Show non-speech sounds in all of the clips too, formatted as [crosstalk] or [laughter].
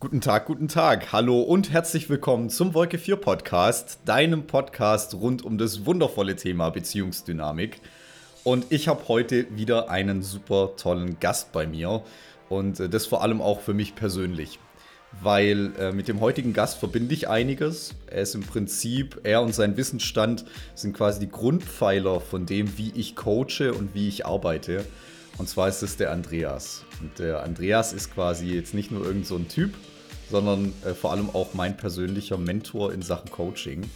Guten Tag, guten Tag. Hallo und herzlich willkommen zum Wolke 4 Podcast, deinem Podcast rund um das wundervolle Thema Beziehungsdynamik. Und ich habe heute wieder einen super tollen Gast bei mir und äh, das vor allem auch für mich persönlich, weil äh, mit dem heutigen Gast verbinde ich einiges. Er ist im Prinzip, er und sein Wissensstand sind quasi die Grundpfeiler von dem, wie ich coache und wie ich arbeite. Und zwar ist es der Andreas. Und der Andreas ist quasi jetzt nicht nur irgend so ein Typ, sondern äh, vor allem auch mein persönlicher Mentor in Sachen Coaching.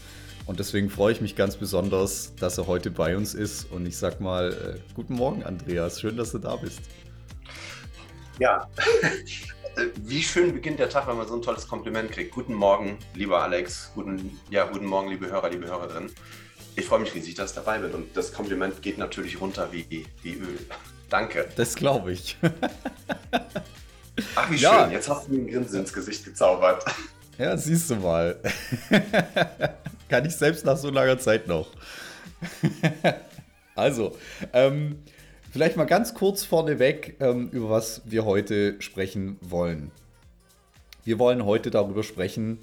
Und deswegen freue ich mich ganz besonders, dass er heute bei uns ist. Und ich sag mal, äh, guten Morgen, Andreas. Schön, dass du da bist. Ja, [laughs] wie schön beginnt der Tag, wenn man so ein tolles Kompliment kriegt. Guten Morgen, lieber Alex. Guten, ja, guten Morgen, liebe Hörer, liebe Hörerinnen. Ich freue mich riesig, dass ich dabei bin. Und das Kompliment geht natürlich runter wie, wie Öl. Danke. Das glaube ich. Ach, wie ja. schön. Jetzt hast du mir ein Grinsen ins Gesicht gezaubert. Ja, siehst du mal. [laughs] Kann ich selbst nach so langer Zeit noch. [laughs] also, ähm, vielleicht mal ganz kurz vorneweg, ähm, über was wir heute sprechen wollen. Wir wollen heute darüber sprechen,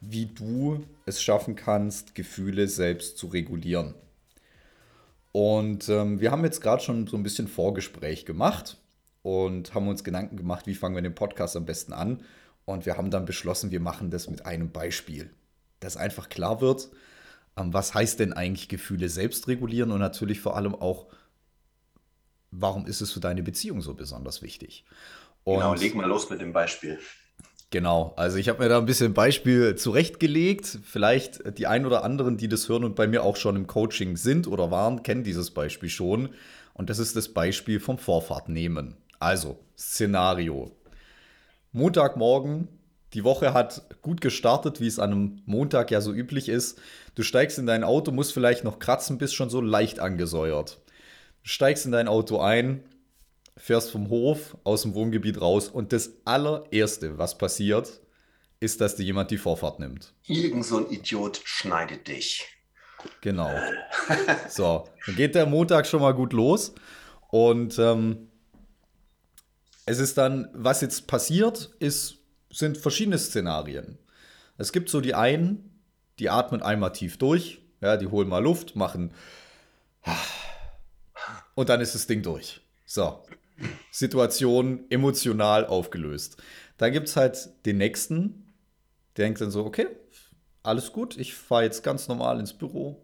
wie du es schaffen kannst, Gefühle selbst zu regulieren. Und ähm, wir haben jetzt gerade schon so ein bisschen Vorgespräch gemacht und haben uns Gedanken gemacht, wie fangen wir den Podcast am besten an. Und wir haben dann beschlossen, wir machen das mit einem Beispiel, dass einfach klar wird, ähm, was heißt denn eigentlich Gefühle selbst regulieren und natürlich vor allem auch, warum ist es für deine Beziehung so besonders wichtig. Und genau, leg mal los mit dem Beispiel. Genau, also ich habe mir da ein bisschen Beispiel zurechtgelegt. Vielleicht die ein oder anderen, die das hören und bei mir auch schon im Coaching sind oder waren, kennen dieses Beispiel schon. Und das ist das Beispiel vom Vorfahrt nehmen. Also, Szenario. Montagmorgen, die Woche hat gut gestartet, wie es an einem Montag ja so üblich ist. Du steigst in dein Auto, musst vielleicht noch kratzen, bist schon so leicht angesäuert. Du steigst in dein Auto ein, fährst vom Hof aus dem Wohngebiet raus und das allererste, was passiert, ist, dass dir jemand die Vorfahrt nimmt. Irgend so ein Idiot schneidet dich. Genau. [laughs] so, dann geht der Montag schon mal gut los und ähm, es ist dann, was jetzt passiert, ist, sind verschiedene Szenarien. Es gibt so die einen, die atmen einmal tief durch, ja, die holen mal Luft, machen [sighs] und dann ist das Ding durch. So, Situation emotional aufgelöst. Dann gibt es halt den nächsten, der denkt dann so, okay, alles gut, ich fahre jetzt ganz normal ins Büro.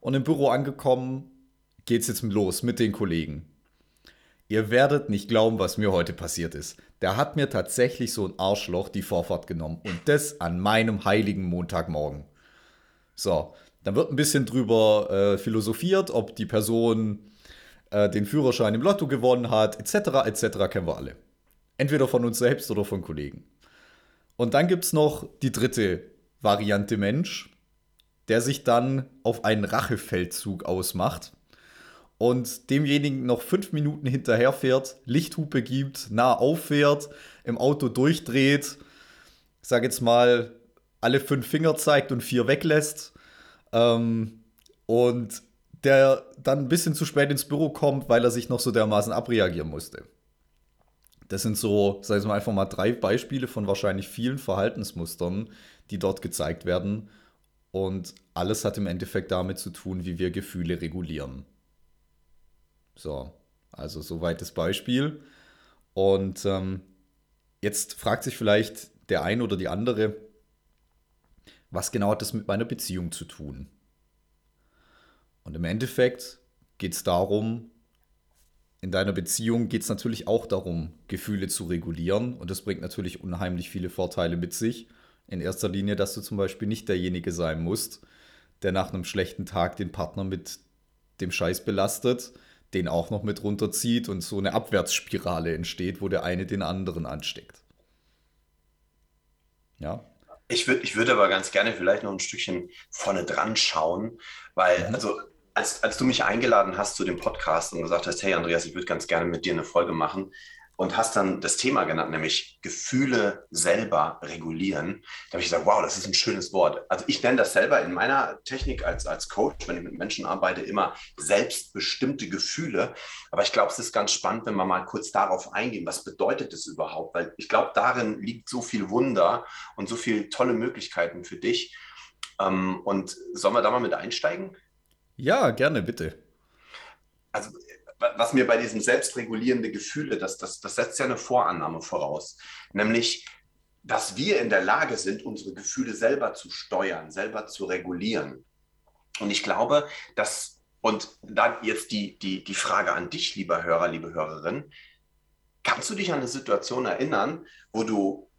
Und im Büro angekommen, geht es jetzt los mit den Kollegen. Ihr werdet nicht glauben, was mir heute passiert ist. Der hat mir tatsächlich so ein Arschloch die Vorfahrt genommen. Und das an meinem heiligen Montagmorgen. So, dann wird ein bisschen drüber äh, philosophiert, ob die Person äh, den Führerschein im Lotto gewonnen hat, etc., etc., kennen wir alle. Entweder von uns selbst oder von Kollegen. Und dann gibt es noch die dritte Variante Mensch, der sich dann auf einen Rachefeldzug ausmacht und demjenigen noch fünf Minuten hinterherfährt, Lichthupe gibt, nah auffährt, im Auto durchdreht, sag jetzt mal, alle fünf Finger zeigt und vier weglässt. Ähm, und der dann ein bisschen zu spät ins Büro kommt, weil er sich noch so dermaßen abreagieren musste. Das sind so, sagen wir mal, einfach mal drei Beispiele von wahrscheinlich vielen Verhaltensmustern, die dort gezeigt werden. Und alles hat im Endeffekt damit zu tun, wie wir Gefühle regulieren. So, also soweit das Beispiel. Und ähm, jetzt fragt sich vielleicht der eine oder die andere, was genau hat das mit meiner Beziehung zu tun? Und im Endeffekt geht es darum, in deiner Beziehung geht es natürlich auch darum, Gefühle zu regulieren. Und das bringt natürlich unheimlich viele Vorteile mit sich. In erster Linie, dass du zum Beispiel nicht derjenige sein musst, der nach einem schlechten Tag den Partner mit dem Scheiß belastet, den auch noch mit runterzieht und so eine Abwärtsspirale entsteht, wo der eine den anderen ansteckt. Ja. Ich würde ich würd aber ganz gerne vielleicht noch ein Stückchen vorne dran schauen, weil, mhm. also als, als du mich eingeladen hast zu dem Podcast und gesagt hast, hey Andreas, ich würde ganz gerne mit dir eine Folge machen, und hast dann das Thema genannt, nämlich Gefühle selber regulieren. Da habe ich gesagt, wow, das ist ein schönes Wort. Also ich nenne das selber in meiner Technik als, als Coach, wenn ich mit Menschen arbeite, immer selbstbestimmte Gefühle. Aber ich glaube, es ist ganz spannend, wenn wir mal kurz darauf eingehen, was bedeutet das überhaupt? Weil ich glaube, darin liegt so viel Wunder und so viele tolle Möglichkeiten für dich. Ähm, und sollen wir da mal mit einsteigen? Ja, gerne, bitte. Also was mir bei diesem selbstregulierende Gefühle, das, das, das setzt ja eine Vorannahme voraus, nämlich, dass wir in der Lage sind, unsere Gefühle selber zu steuern, selber zu regulieren. Und ich glaube, dass, und dann jetzt die, die, die Frage an dich, lieber Hörer, liebe Hörerin, kannst du dich an eine Situation erinnern, wo du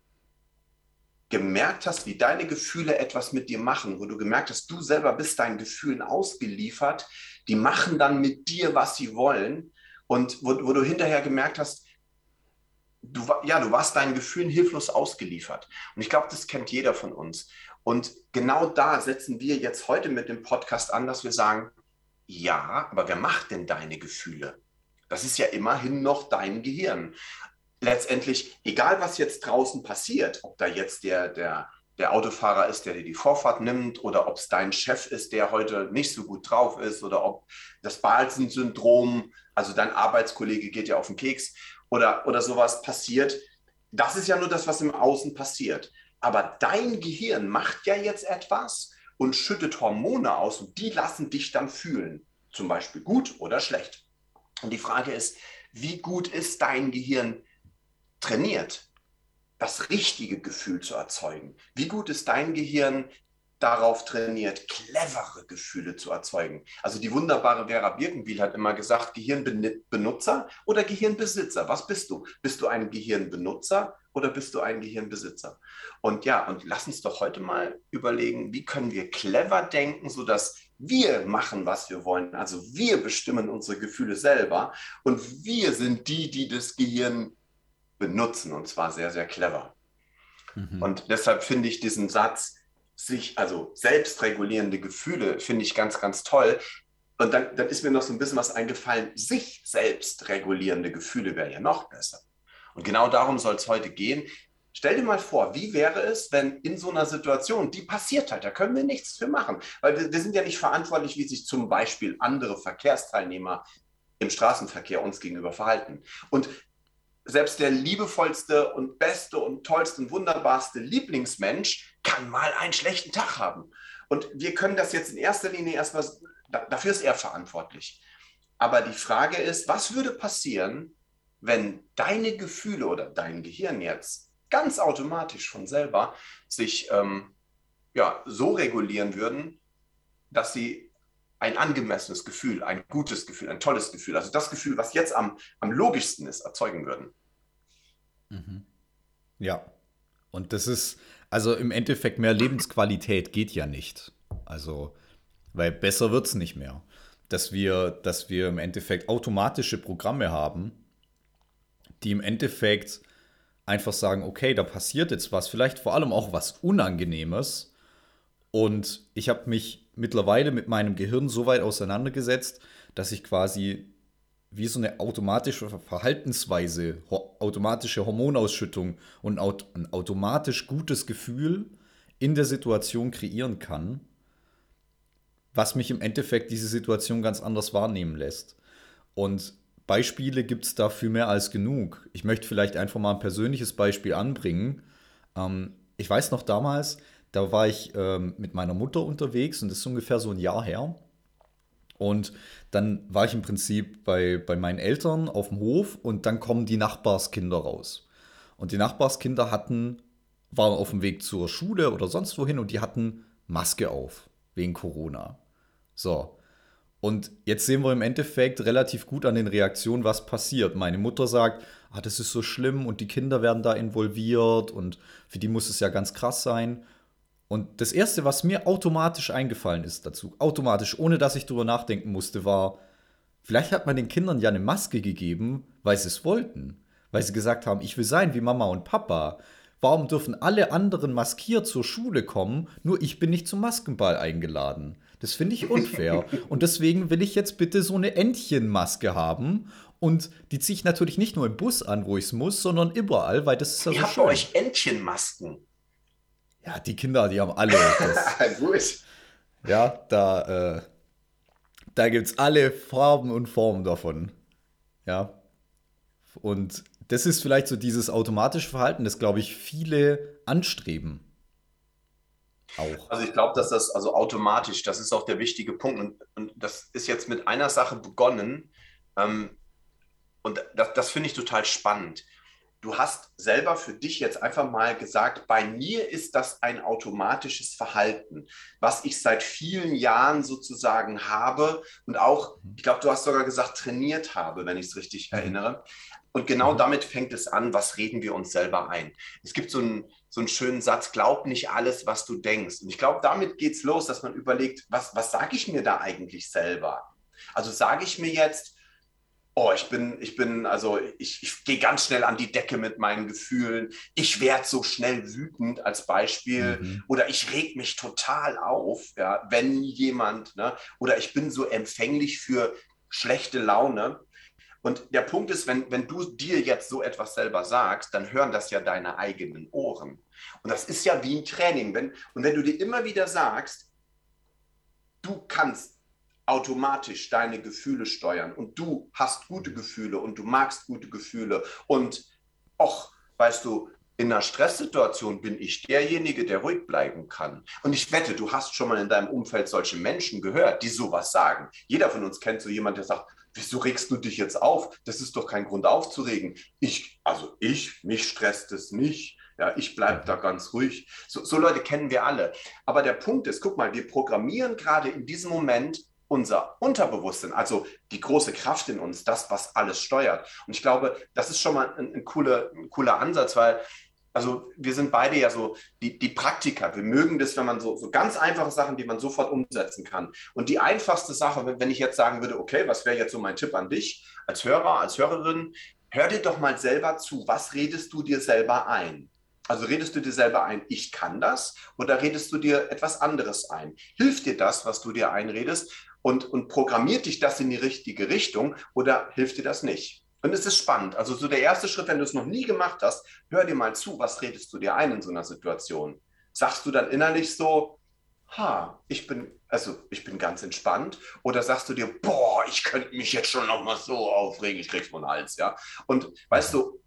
gemerkt hast, wie deine Gefühle etwas mit dir machen, wo du gemerkt hast, du selber bist deinen Gefühlen ausgeliefert, die machen dann mit dir, was sie wollen und wo, wo du hinterher gemerkt hast, du, ja, du warst deinen Gefühlen hilflos ausgeliefert. Und ich glaube, das kennt jeder von uns. Und genau da setzen wir jetzt heute mit dem Podcast an, dass wir sagen, ja, aber wer macht denn deine Gefühle? Das ist ja immerhin noch dein Gehirn letztendlich, egal was jetzt draußen passiert, ob da jetzt der, der, der Autofahrer ist, der dir die Vorfahrt nimmt, oder ob es dein Chef ist, der heute nicht so gut drauf ist, oder ob das Balzen-Syndrom, also dein Arbeitskollege geht ja auf den Keks, oder, oder sowas passiert. Das ist ja nur das, was im Außen passiert. Aber dein Gehirn macht ja jetzt etwas und schüttet Hormone aus und die lassen dich dann fühlen. Zum Beispiel gut oder schlecht. Und die Frage ist, wie gut ist dein Gehirn trainiert, das richtige Gefühl zu erzeugen? Wie gut ist dein Gehirn darauf trainiert, clevere Gefühle zu erzeugen? Also die wunderbare Vera Birkenbiel hat immer gesagt, Gehirnbenutzer oder Gehirnbesitzer. Was bist du? Bist du ein Gehirnbenutzer oder bist du ein Gehirnbesitzer? Und ja, und lass uns doch heute mal überlegen, wie können wir clever denken, sodass wir machen, was wir wollen. Also wir bestimmen unsere Gefühle selber und wir sind die, die das Gehirn benutzen und zwar sehr, sehr clever. Mhm. Und deshalb finde ich diesen Satz, sich, also selbstregulierende Gefühle, finde ich ganz, ganz toll. Und dann, dann ist mir noch so ein bisschen was eingefallen, sich selbst regulierende Gefühle wäre ja noch besser. Und genau darum soll es heute gehen. Stell dir mal vor, wie wäre es, wenn in so einer Situation, die passiert halt, da können wir nichts für machen, weil wir, wir sind ja nicht verantwortlich, wie sich zum Beispiel andere Verkehrsteilnehmer im Straßenverkehr uns gegenüber verhalten. Und selbst der liebevollste und beste und tollste und wunderbarste Lieblingsmensch kann mal einen schlechten Tag haben. Und wir können das jetzt in erster Linie erstmal, dafür ist er verantwortlich. Aber die Frage ist, was würde passieren, wenn deine Gefühle oder dein Gehirn jetzt ganz automatisch von selber sich ähm, ja, so regulieren würden, dass sie ein angemessenes Gefühl, ein gutes Gefühl, ein tolles Gefühl, also das Gefühl, was jetzt am, am logischsten ist, erzeugen würden. Mhm. Ja. Und das ist, also im Endeffekt mehr Lebensqualität geht ja nicht. Also, weil besser wird es nicht mehr. Dass wir, dass wir im Endeffekt automatische Programme haben, die im Endeffekt einfach sagen, okay, da passiert jetzt was, vielleicht vor allem auch was Unangenehmes. Und ich habe mich mittlerweile mit meinem Gehirn so weit auseinandergesetzt, dass ich quasi wie so eine automatische Verhaltensweise, automatische Hormonausschüttung und ein automatisch gutes Gefühl in der Situation kreieren kann, was mich im Endeffekt diese Situation ganz anders wahrnehmen lässt. Und Beispiele gibt es dafür mehr als genug. Ich möchte vielleicht einfach mal ein persönliches Beispiel anbringen. Ähm, ich weiß noch damals, da war ich ähm, mit meiner Mutter unterwegs und das ist ungefähr so ein Jahr her. Und dann war ich im Prinzip bei, bei meinen Eltern auf dem Hof und dann kommen die Nachbarskinder raus. Und die Nachbarskinder hatten, waren auf dem Weg zur Schule oder sonst wohin und die hatten Maske auf, wegen Corona. So. Und jetzt sehen wir im Endeffekt relativ gut an den Reaktionen, was passiert. Meine Mutter sagt, ah, das ist so schlimm und die Kinder werden da involviert und für die muss es ja ganz krass sein. Und das Erste, was mir automatisch eingefallen ist dazu, automatisch, ohne dass ich drüber nachdenken musste, war, vielleicht hat man den Kindern ja eine Maske gegeben, weil sie es wollten. Weil sie gesagt haben, ich will sein wie Mama und Papa. Warum dürfen alle anderen maskiert zur Schule kommen, nur ich bin nicht zum Maskenball eingeladen? Das finde ich unfair. [laughs] und deswegen will ich jetzt bitte so eine Entchenmaske haben Und die ziehe ich natürlich nicht nur im Bus an, wo ich es muss, sondern überall, weil das ist ja Ihr so habt schön. bei euch Entchenmasken. Ja, die Kinder, die haben alle. Das, [laughs] Gut. Ja, da, äh, da gibt es alle Farben und Formen davon. Ja. Und das ist vielleicht so dieses automatische Verhalten, das, glaube ich, viele anstreben. Auch. Also ich glaube, dass das also automatisch, das ist auch der wichtige Punkt. Und, und das ist jetzt mit einer Sache begonnen. Ähm, und das, das finde ich total spannend. Du hast selber für dich jetzt einfach mal gesagt, bei mir ist das ein automatisches Verhalten, was ich seit vielen Jahren sozusagen habe und auch, ich glaube, du hast sogar gesagt, trainiert habe, wenn ich es richtig mhm. erinnere. Und genau mhm. damit fängt es an, was reden wir uns selber ein. Es gibt so einen, so einen schönen Satz, glaub nicht alles, was du denkst. Und ich glaube, damit geht es los, dass man überlegt, was, was sage ich mir da eigentlich selber? Also sage ich mir jetzt, oh, ich bin, ich bin, also ich, ich gehe ganz schnell an die Decke mit meinen Gefühlen. Ich werde so schnell wütend als Beispiel. Mhm. Oder ich reg mich total auf, ja, wenn jemand, ne? Oder ich bin so empfänglich für schlechte Laune. Und der Punkt ist, wenn, wenn du dir jetzt so etwas selber sagst, dann hören das ja deine eigenen Ohren. Und das ist ja wie ein Training. Wenn, und wenn du dir immer wieder sagst, du kannst automatisch deine Gefühle steuern und du hast gute Gefühle und du magst gute Gefühle und och, weißt du, in einer Stresssituation bin ich derjenige, der ruhig bleiben kann. Und ich wette, du hast schon mal in deinem Umfeld solche Menschen gehört, die sowas sagen. Jeder von uns kennt so jemanden, der sagt, wieso regst du dich jetzt auf? Das ist doch kein Grund aufzuregen. Ich, also ich, mich stresst es nicht. Ja, ich bleibe da ganz ruhig. So, so Leute kennen wir alle. Aber der Punkt ist, guck mal, wir programmieren gerade in diesem Moment unser Unterbewusstsein, also die große Kraft in uns, das, was alles steuert. Und ich glaube, das ist schon mal ein, ein, cooler, ein cooler Ansatz, weil also wir sind beide ja so die, die Praktiker. Wir mögen das, wenn man so, so ganz einfache Sachen, die man sofort umsetzen kann. Und die einfachste Sache, wenn, ich jetzt sagen würde, okay, was wäre jetzt so mein Tipp an dich als Hörer, als Hörerin, hör dir doch mal selber zu. Was redest du dir selber ein? Also redest du dir selber ein, ich kann das, oder redest du dir etwas anderes ein? Hilft dir das, was du dir einredest, und, und programmiert dich das in die richtige Richtung, oder hilft dir das nicht? Und es ist spannend. Also so der erste Schritt, wenn du es noch nie gemacht hast, hör dir mal zu, was redest du dir ein in so einer Situation? Sagst du dann innerlich so, ha, ich bin, also ich bin ganz entspannt, oder sagst du dir, boah, ich könnte mich jetzt schon noch mal so aufregen, ich krieg's von Hals, ja? Und weißt du,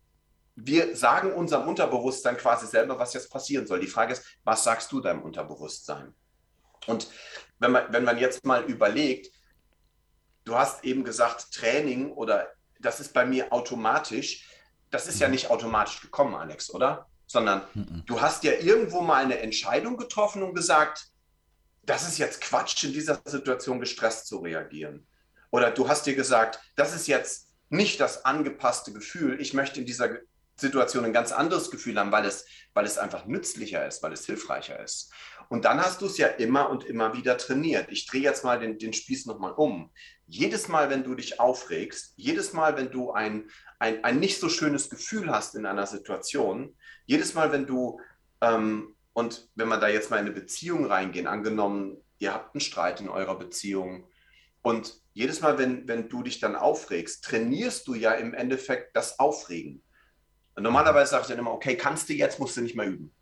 wir sagen unserem Unterbewusstsein quasi selber, was jetzt passieren soll. Die Frage ist, was sagst du deinem Unterbewusstsein? Und wenn man, wenn man jetzt mal überlegt, du hast eben gesagt, Training oder das ist bei mir automatisch. Das ist ja mhm. nicht automatisch gekommen, Alex, oder? Sondern mhm. du hast ja irgendwo mal eine Entscheidung getroffen und gesagt, das ist jetzt Quatsch, in dieser Situation gestresst zu reagieren. Oder du hast dir gesagt, das ist jetzt nicht das angepasste Gefühl. Ich möchte in dieser Situation ein ganz anderes Gefühl haben, weil es, weil es einfach nützlicher ist, weil es hilfreicher ist. Und dann hast du es ja immer und immer wieder trainiert. Ich drehe jetzt mal den, den Spieß nochmal um jedes Mal, wenn du dich aufregst, jedes Mal, wenn du ein, ein, ein nicht so schönes Gefühl hast in einer Situation, jedes Mal, wenn du, ähm, und wenn wir da jetzt mal in eine Beziehung reingehen, angenommen, ihr habt einen Streit in eurer Beziehung und jedes Mal, wenn, wenn du dich dann aufregst, trainierst du ja im Endeffekt das Aufregen. Normalerweise sage ich dann immer, okay, kannst du jetzt, musst du nicht mehr üben.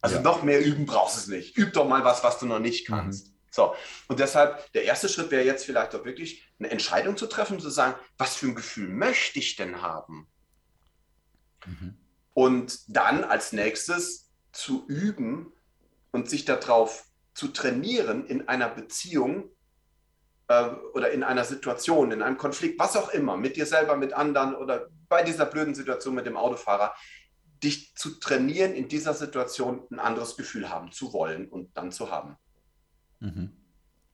Also ja. noch mehr üben brauchst du es nicht. Üb doch mal was, was du noch nicht kannst. Mhm. So, und deshalb, der erste Schritt wäre jetzt vielleicht auch wirklich eine Entscheidung zu treffen, zu sagen, was für ein Gefühl möchte ich denn haben? Mhm. Und dann als nächstes zu üben und sich darauf zu trainieren in einer Beziehung äh, oder in einer Situation, in einem Konflikt, was auch immer, mit dir selber, mit anderen oder bei dieser blöden Situation mit dem Autofahrer, dich zu trainieren, in dieser Situation ein anderes Gefühl haben zu wollen und dann zu haben. Mhm.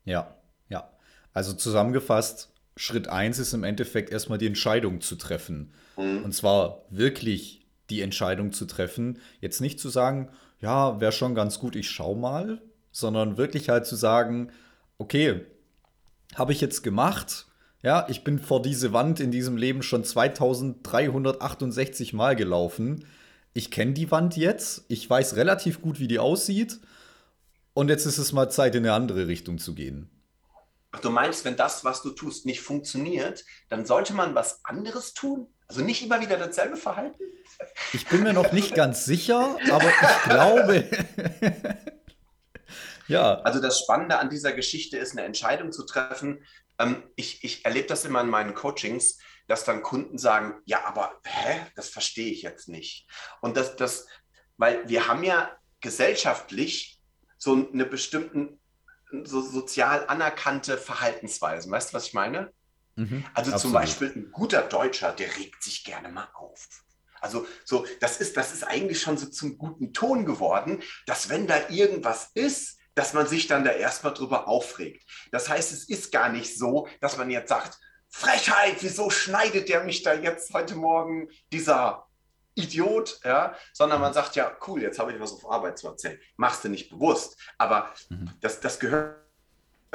Ja, ja. Also zusammengefasst, Schritt 1 ist im Endeffekt erstmal die Entscheidung zu treffen. Mhm. Und zwar wirklich die Entscheidung zu treffen. Jetzt nicht zu sagen, ja, wäre schon ganz gut, ich schau mal, sondern wirklich halt zu sagen, okay, habe ich jetzt gemacht. Ja, ich bin vor diese Wand in diesem Leben schon 2368 Mal gelaufen. Ich kenne die Wand jetzt. Ich weiß relativ gut, wie die aussieht. Und jetzt ist es mal Zeit, in eine andere Richtung zu gehen. Ach, du meinst, wenn das, was du tust, nicht funktioniert, dann sollte man was anderes tun? Also nicht immer wieder dasselbe Verhalten? Ich bin mir noch nicht ganz sicher, aber ich [laughs] glaube. [laughs] ja. Also das Spannende an dieser Geschichte ist, eine Entscheidung zu treffen. Ähm, ich, ich erlebe das immer in meinen Coachings, dass dann Kunden sagen, ja, aber hä, das verstehe ich jetzt nicht. Und das, das, weil wir haben ja gesellschaftlich so eine bestimmten so sozial anerkannte Verhaltensweisen. Weißt du, was ich meine? Mhm, also absolut. zum Beispiel ein guter Deutscher, der regt sich gerne mal auf. Also so, das ist, das ist eigentlich schon so zum guten Ton geworden, dass wenn da irgendwas ist, dass man sich dann da erstmal drüber aufregt. Das heißt, es ist gar nicht so, dass man jetzt sagt, Frechheit, wieso schneidet der mich da jetzt heute Morgen, dieser Idiot, ja, sondern man sagt ja, cool, jetzt habe ich was auf Arbeit zu erzählen. Machst du nicht bewusst, aber mhm. das, das gehört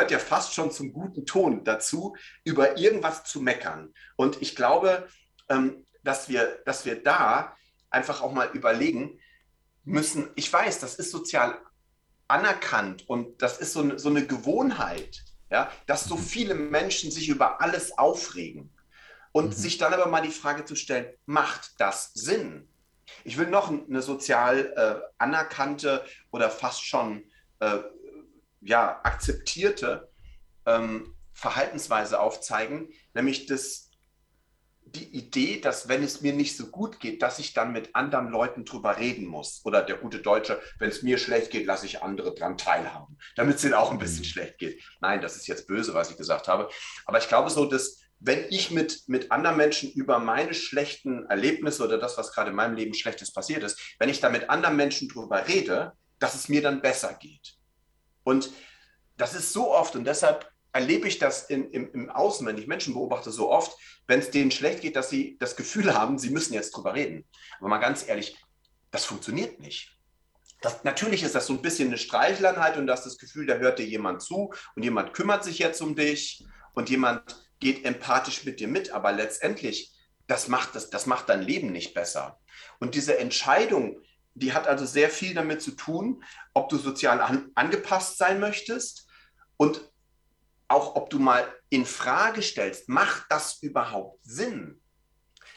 ja fast schon zum guten Ton dazu, über irgendwas zu meckern. Und ich glaube, ähm, dass, wir, dass wir da einfach auch mal überlegen müssen, ich weiß, das ist sozial anerkannt und das ist so eine, so eine Gewohnheit, ja, dass so mhm. viele Menschen sich über alles aufregen. Und mhm. sich dann aber mal die Frage zu stellen, macht das Sinn? Ich will noch eine sozial äh, anerkannte oder fast schon äh, ja, akzeptierte ähm, Verhaltensweise aufzeigen, nämlich das, die Idee, dass wenn es mir nicht so gut geht, dass ich dann mit anderen Leuten drüber reden muss. Oder der gute Deutsche, wenn es mir schlecht geht, lasse ich andere daran teilhaben, damit es ihnen auch ein bisschen mhm. schlecht geht. Nein, das ist jetzt böse, was ich gesagt habe. Aber ich glaube so, dass wenn ich mit, mit anderen Menschen über meine schlechten Erlebnisse oder das, was gerade in meinem Leben Schlechtes passiert ist, wenn ich da mit anderen Menschen drüber rede, dass es mir dann besser geht. Und das ist so oft und deshalb erlebe ich das in, im, im Außen, wenn ich Menschen beobachte, so oft, wenn es denen schlecht geht, dass sie das Gefühl haben, sie müssen jetzt drüber reden. Aber mal ganz ehrlich, das funktioniert nicht. Das, natürlich ist das so ein bisschen eine Streicheleinheit und du hast das Gefühl, da hört dir jemand zu und jemand kümmert sich jetzt um dich und jemand geht empathisch mit dir mit, aber letztendlich, das macht, das, das macht dein Leben nicht besser. Und diese Entscheidung, die hat also sehr viel damit zu tun, ob du sozial an, angepasst sein möchtest und auch ob du mal in Frage stellst, macht das überhaupt Sinn?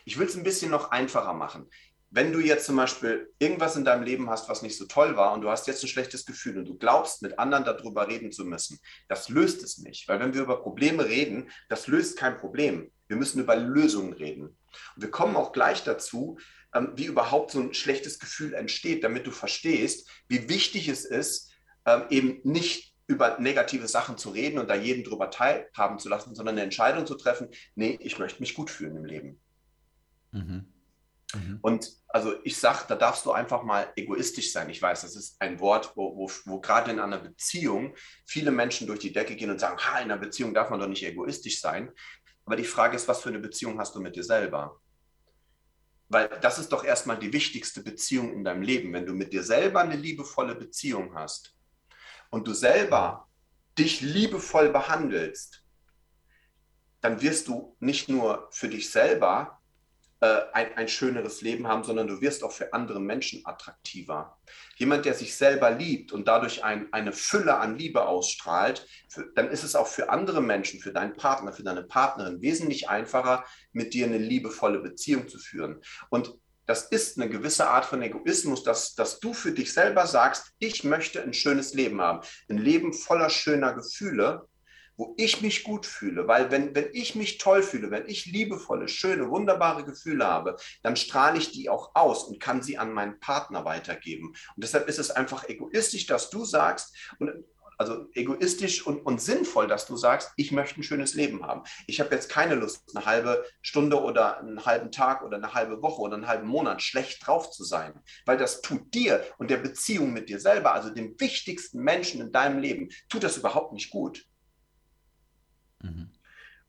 Ich will es ein bisschen noch einfacher machen wenn du jetzt zum Beispiel irgendwas in deinem Leben hast, was nicht so toll war und du hast jetzt ein schlechtes Gefühl und du glaubst, mit anderen darüber reden zu müssen, das löst es nicht. Weil wenn wir über Probleme reden, das löst kein Problem. Wir müssen über Lösungen reden. Und wir kommen auch gleich dazu, ähm, wie überhaupt so ein schlechtes Gefühl entsteht, damit du verstehst, wie wichtig es ist, ähm, eben nicht über negative Sachen zu reden und da jeden drüber teilhaben zu lassen, sondern eine Entscheidung zu treffen, nee, ich möchte mich gut fühlen im Leben. Mhm. Mhm. Und also ich sage, da darfst du einfach mal egoistisch sein. Ich weiß, das ist ein Wort, wo, wo, wo gerade in einer Beziehung viele Menschen durch die Decke gehen und sagen, ha, in einer Beziehung darf man doch nicht egoistisch sein. Aber die Frage ist, was für eine Beziehung hast du mit dir selber? Weil das ist doch erstmal die wichtigste Beziehung in deinem Leben. Wenn du mit dir selber eine liebevolle Beziehung hast und du selber dich liebevoll behandelst, dann wirst du nicht nur für dich selber äh, ein, ein schöneres Leben haben, sondern du wirst auch für andere Menschen attraktiver. Jemand, der sich selber liebt und dadurch ein, eine Fülle an Liebe ausstrahlt, für, dann ist es auch für andere Menschen, für deinen Partner, für deine Partnerin wesentlich einfacher, mit dir eine liebevolle Beziehung zu führen. Und das ist eine gewisse Art von Egoismus, dass, dass du für dich selber sagst, ich möchte ein schönes Leben haben, ein Leben voller schöner Gefühle wo ich mich gut fühle. Weil wenn, wenn ich mich toll fühle, wenn ich liebevolle, schöne, wunderbare Gefühle habe, dann strahle ich die auch aus und kann sie an meinen Partner weitergeben. Und deshalb ist es einfach egoistisch, dass du sagst, und also egoistisch und, und sinnvoll, dass du sagst, ich möchte ein schönes Leben haben. Ich habe jetzt keine Lust, eine halbe Stunde oder einen halben Tag oder eine halbe Woche oder einen halben Monat schlecht drauf zu sein, weil das tut dir und der Beziehung mit dir selber, also dem wichtigsten Menschen in deinem Leben, tut das überhaupt nicht gut. Mhm.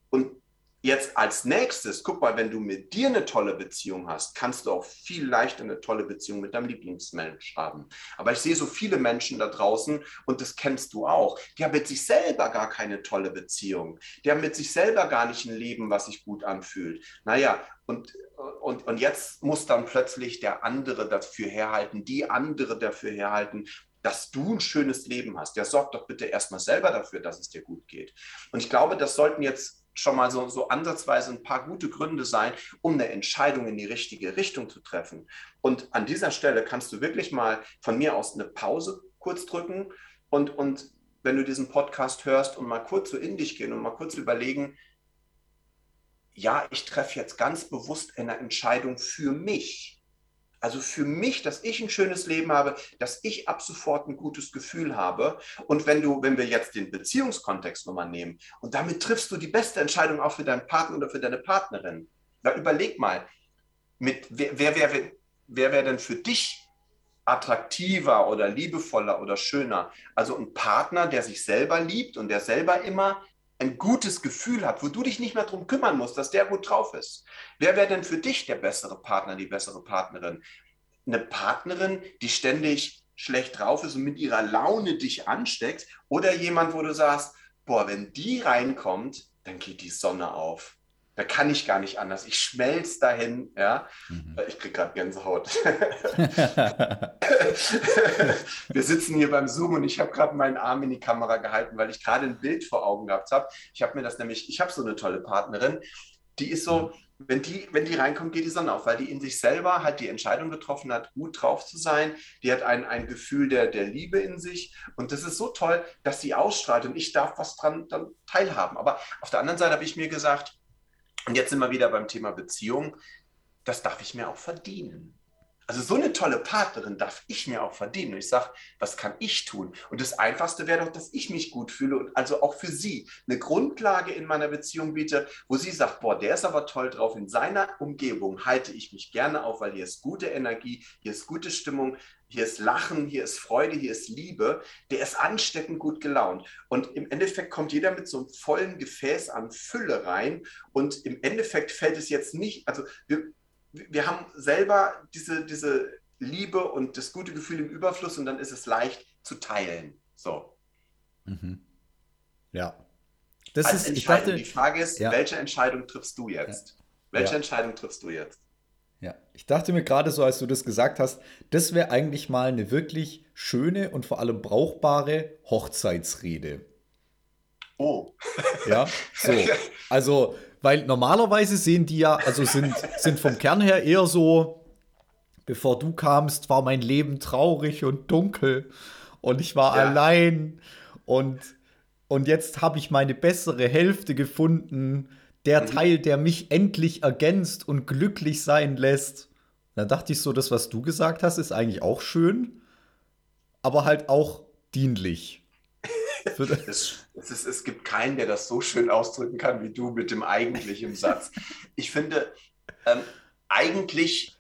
Und jetzt als nächstes, guck mal, wenn du mit dir eine tolle Beziehung hast, kannst du auch viel leichter eine tolle Beziehung mit deinem Lieblingsmensch haben. Aber ich sehe so viele Menschen da draußen und das kennst du auch, die haben mit sich selber gar keine tolle Beziehung. Die haben mit sich selber gar nicht ein Leben, was sich gut anfühlt. Naja, und, und, und jetzt muss dann plötzlich der andere dafür herhalten, die andere dafür herhalten, dass du ein schönes Leben hast, der sorgt doch bitte erstmal selber dafür, dass es dir gut geht. Und ich glaube, das sollten jetzt schon mal so, so ansatzweise ein paar gute Gründe sein, um eine Entscheidung in die richtige Richtung zu treffen. Und an dieser Stelle kannst du wirklich mal von mir aus eine Pause kurz drücken und, und wenn du diesen Podcast hörst und mal kurz so in dich gehen und mal kurz überlegen, ja, ich treffe jetzt ganz bewusst eine Entscheidung für mich. Also für mich, dass ich ein schönes Leben habe, dass ich ab sofort ein gutes Gefühl habe. Und wenn du, wenn wir jetzt den Beziehungskontext nochmal nehmen und damit triffst du die beste Entscheidung auch für deinen Partner oder für deine Partnerin. Da überleg mal, mit wer, wer, wer, wer wäre denn für dich attraktiver oder liebevoller oder schöner? Also ein Partner, der sich selber liebt und der selber immer ein gutes Gefühl hat, wo du dich nicht mehr darum kümmern musst, dass der gut drauf ist. Wer wäre denn für dich der bessere Partner, die bessere Partnerin? Eine Partnerin, die ständig schlecht drauf ist und mit ihrer Laune dich ansteckt oder jemand, wo du sagst, boah, wenn die reinkommt, dann geht die Sonne auf. Da kann ich gar nicht anders. Ich schmelze dahin, ja. Mhm. Ich kriege gerade Gänsehaut. [laughs] Wir sitzen hier beim Zoom und ich habe gerade meinen Arm in die Kamera gehalten, weil ich gerade ein Bild vor Augen gehabt habe. Ich habe mir das nämlich, ich habe so eine tolle Partnerin, die ist so, mhm. wenn die, wenn die reinkommt, geht die Sonne auf, weil die in sich selber halt die Entscheidung getroffen hat, gut drauf zu sein. Die hat ein, ein Gefühl der, der Liebe in sich. Und das ist so toll, dass sie ausstrahlt und ich darf was dran dann teilhaben. Aber auf der anderen Seite habe ich mir gesagt, und jetzt sind wir wieder beim Thema Beziehung. Das darf ich mir auch verdienen. Also so eine tolle Partnerin darf ich mir auch verdienen. Und ich sage, was kann ich tun? Und das Einfachste wäre doch, dass ich mich gut fühle und also auch für sie eine Grundlage in meiner Beziehung biete, wo sie sagt, boah, der ist aber toll drauf. In seiner Umgebung halte ich mich gerne auf, weil hier ist gute Energie, hier ist gute Stimmung, hier ist Lachen, hier ist Freude, hier ist Liebe. Der ist ansteckend gut gelaunt. Und im Endeffekt kommt jeder mit so einem vollen Gefäß an Fülle rein. Und im Endeffekt fällt es jetzt nicht, also wir, wir haben selber diese, diese Liebe und das gute Gefühl im Überfluss und dann ist es leicht zu teilen. So. Mhm. Ja. Das Als ist, ich dachte, die Frage ist, ja. welche Entscheidung triffst du jetzt? Ja. Welche ja. Entscheidung triffst du jetzt? Ja, ich dachte mir gerade so, als du das gesagt hast, das wäre eigentlich mal eine wirklich schöne und vor allem brauchbare Hochzeitsrede. Oh. Ja, so. [laughs] Also, weil normalerweise sehen die ja, also sind, sind vom Kern her eher so, bevor du kamst, war mein Leben traurig und dunkel und ich war ja. allein und, und jetzt habe ich meine bessere Hälfte gefunden der mhm. Teil, der mich endlich ergänzt und glücklich sein lässt. Da dachte ich so, das, was du gesagt hast, ist eigentlich auch schön, aber halt auch dienlich. [laughs] es, es, ist, es gibt keinen, der das so schön ausdrücken kann wie du mit dem eigentlichen Satz. Ich finde, ähm, eigentlich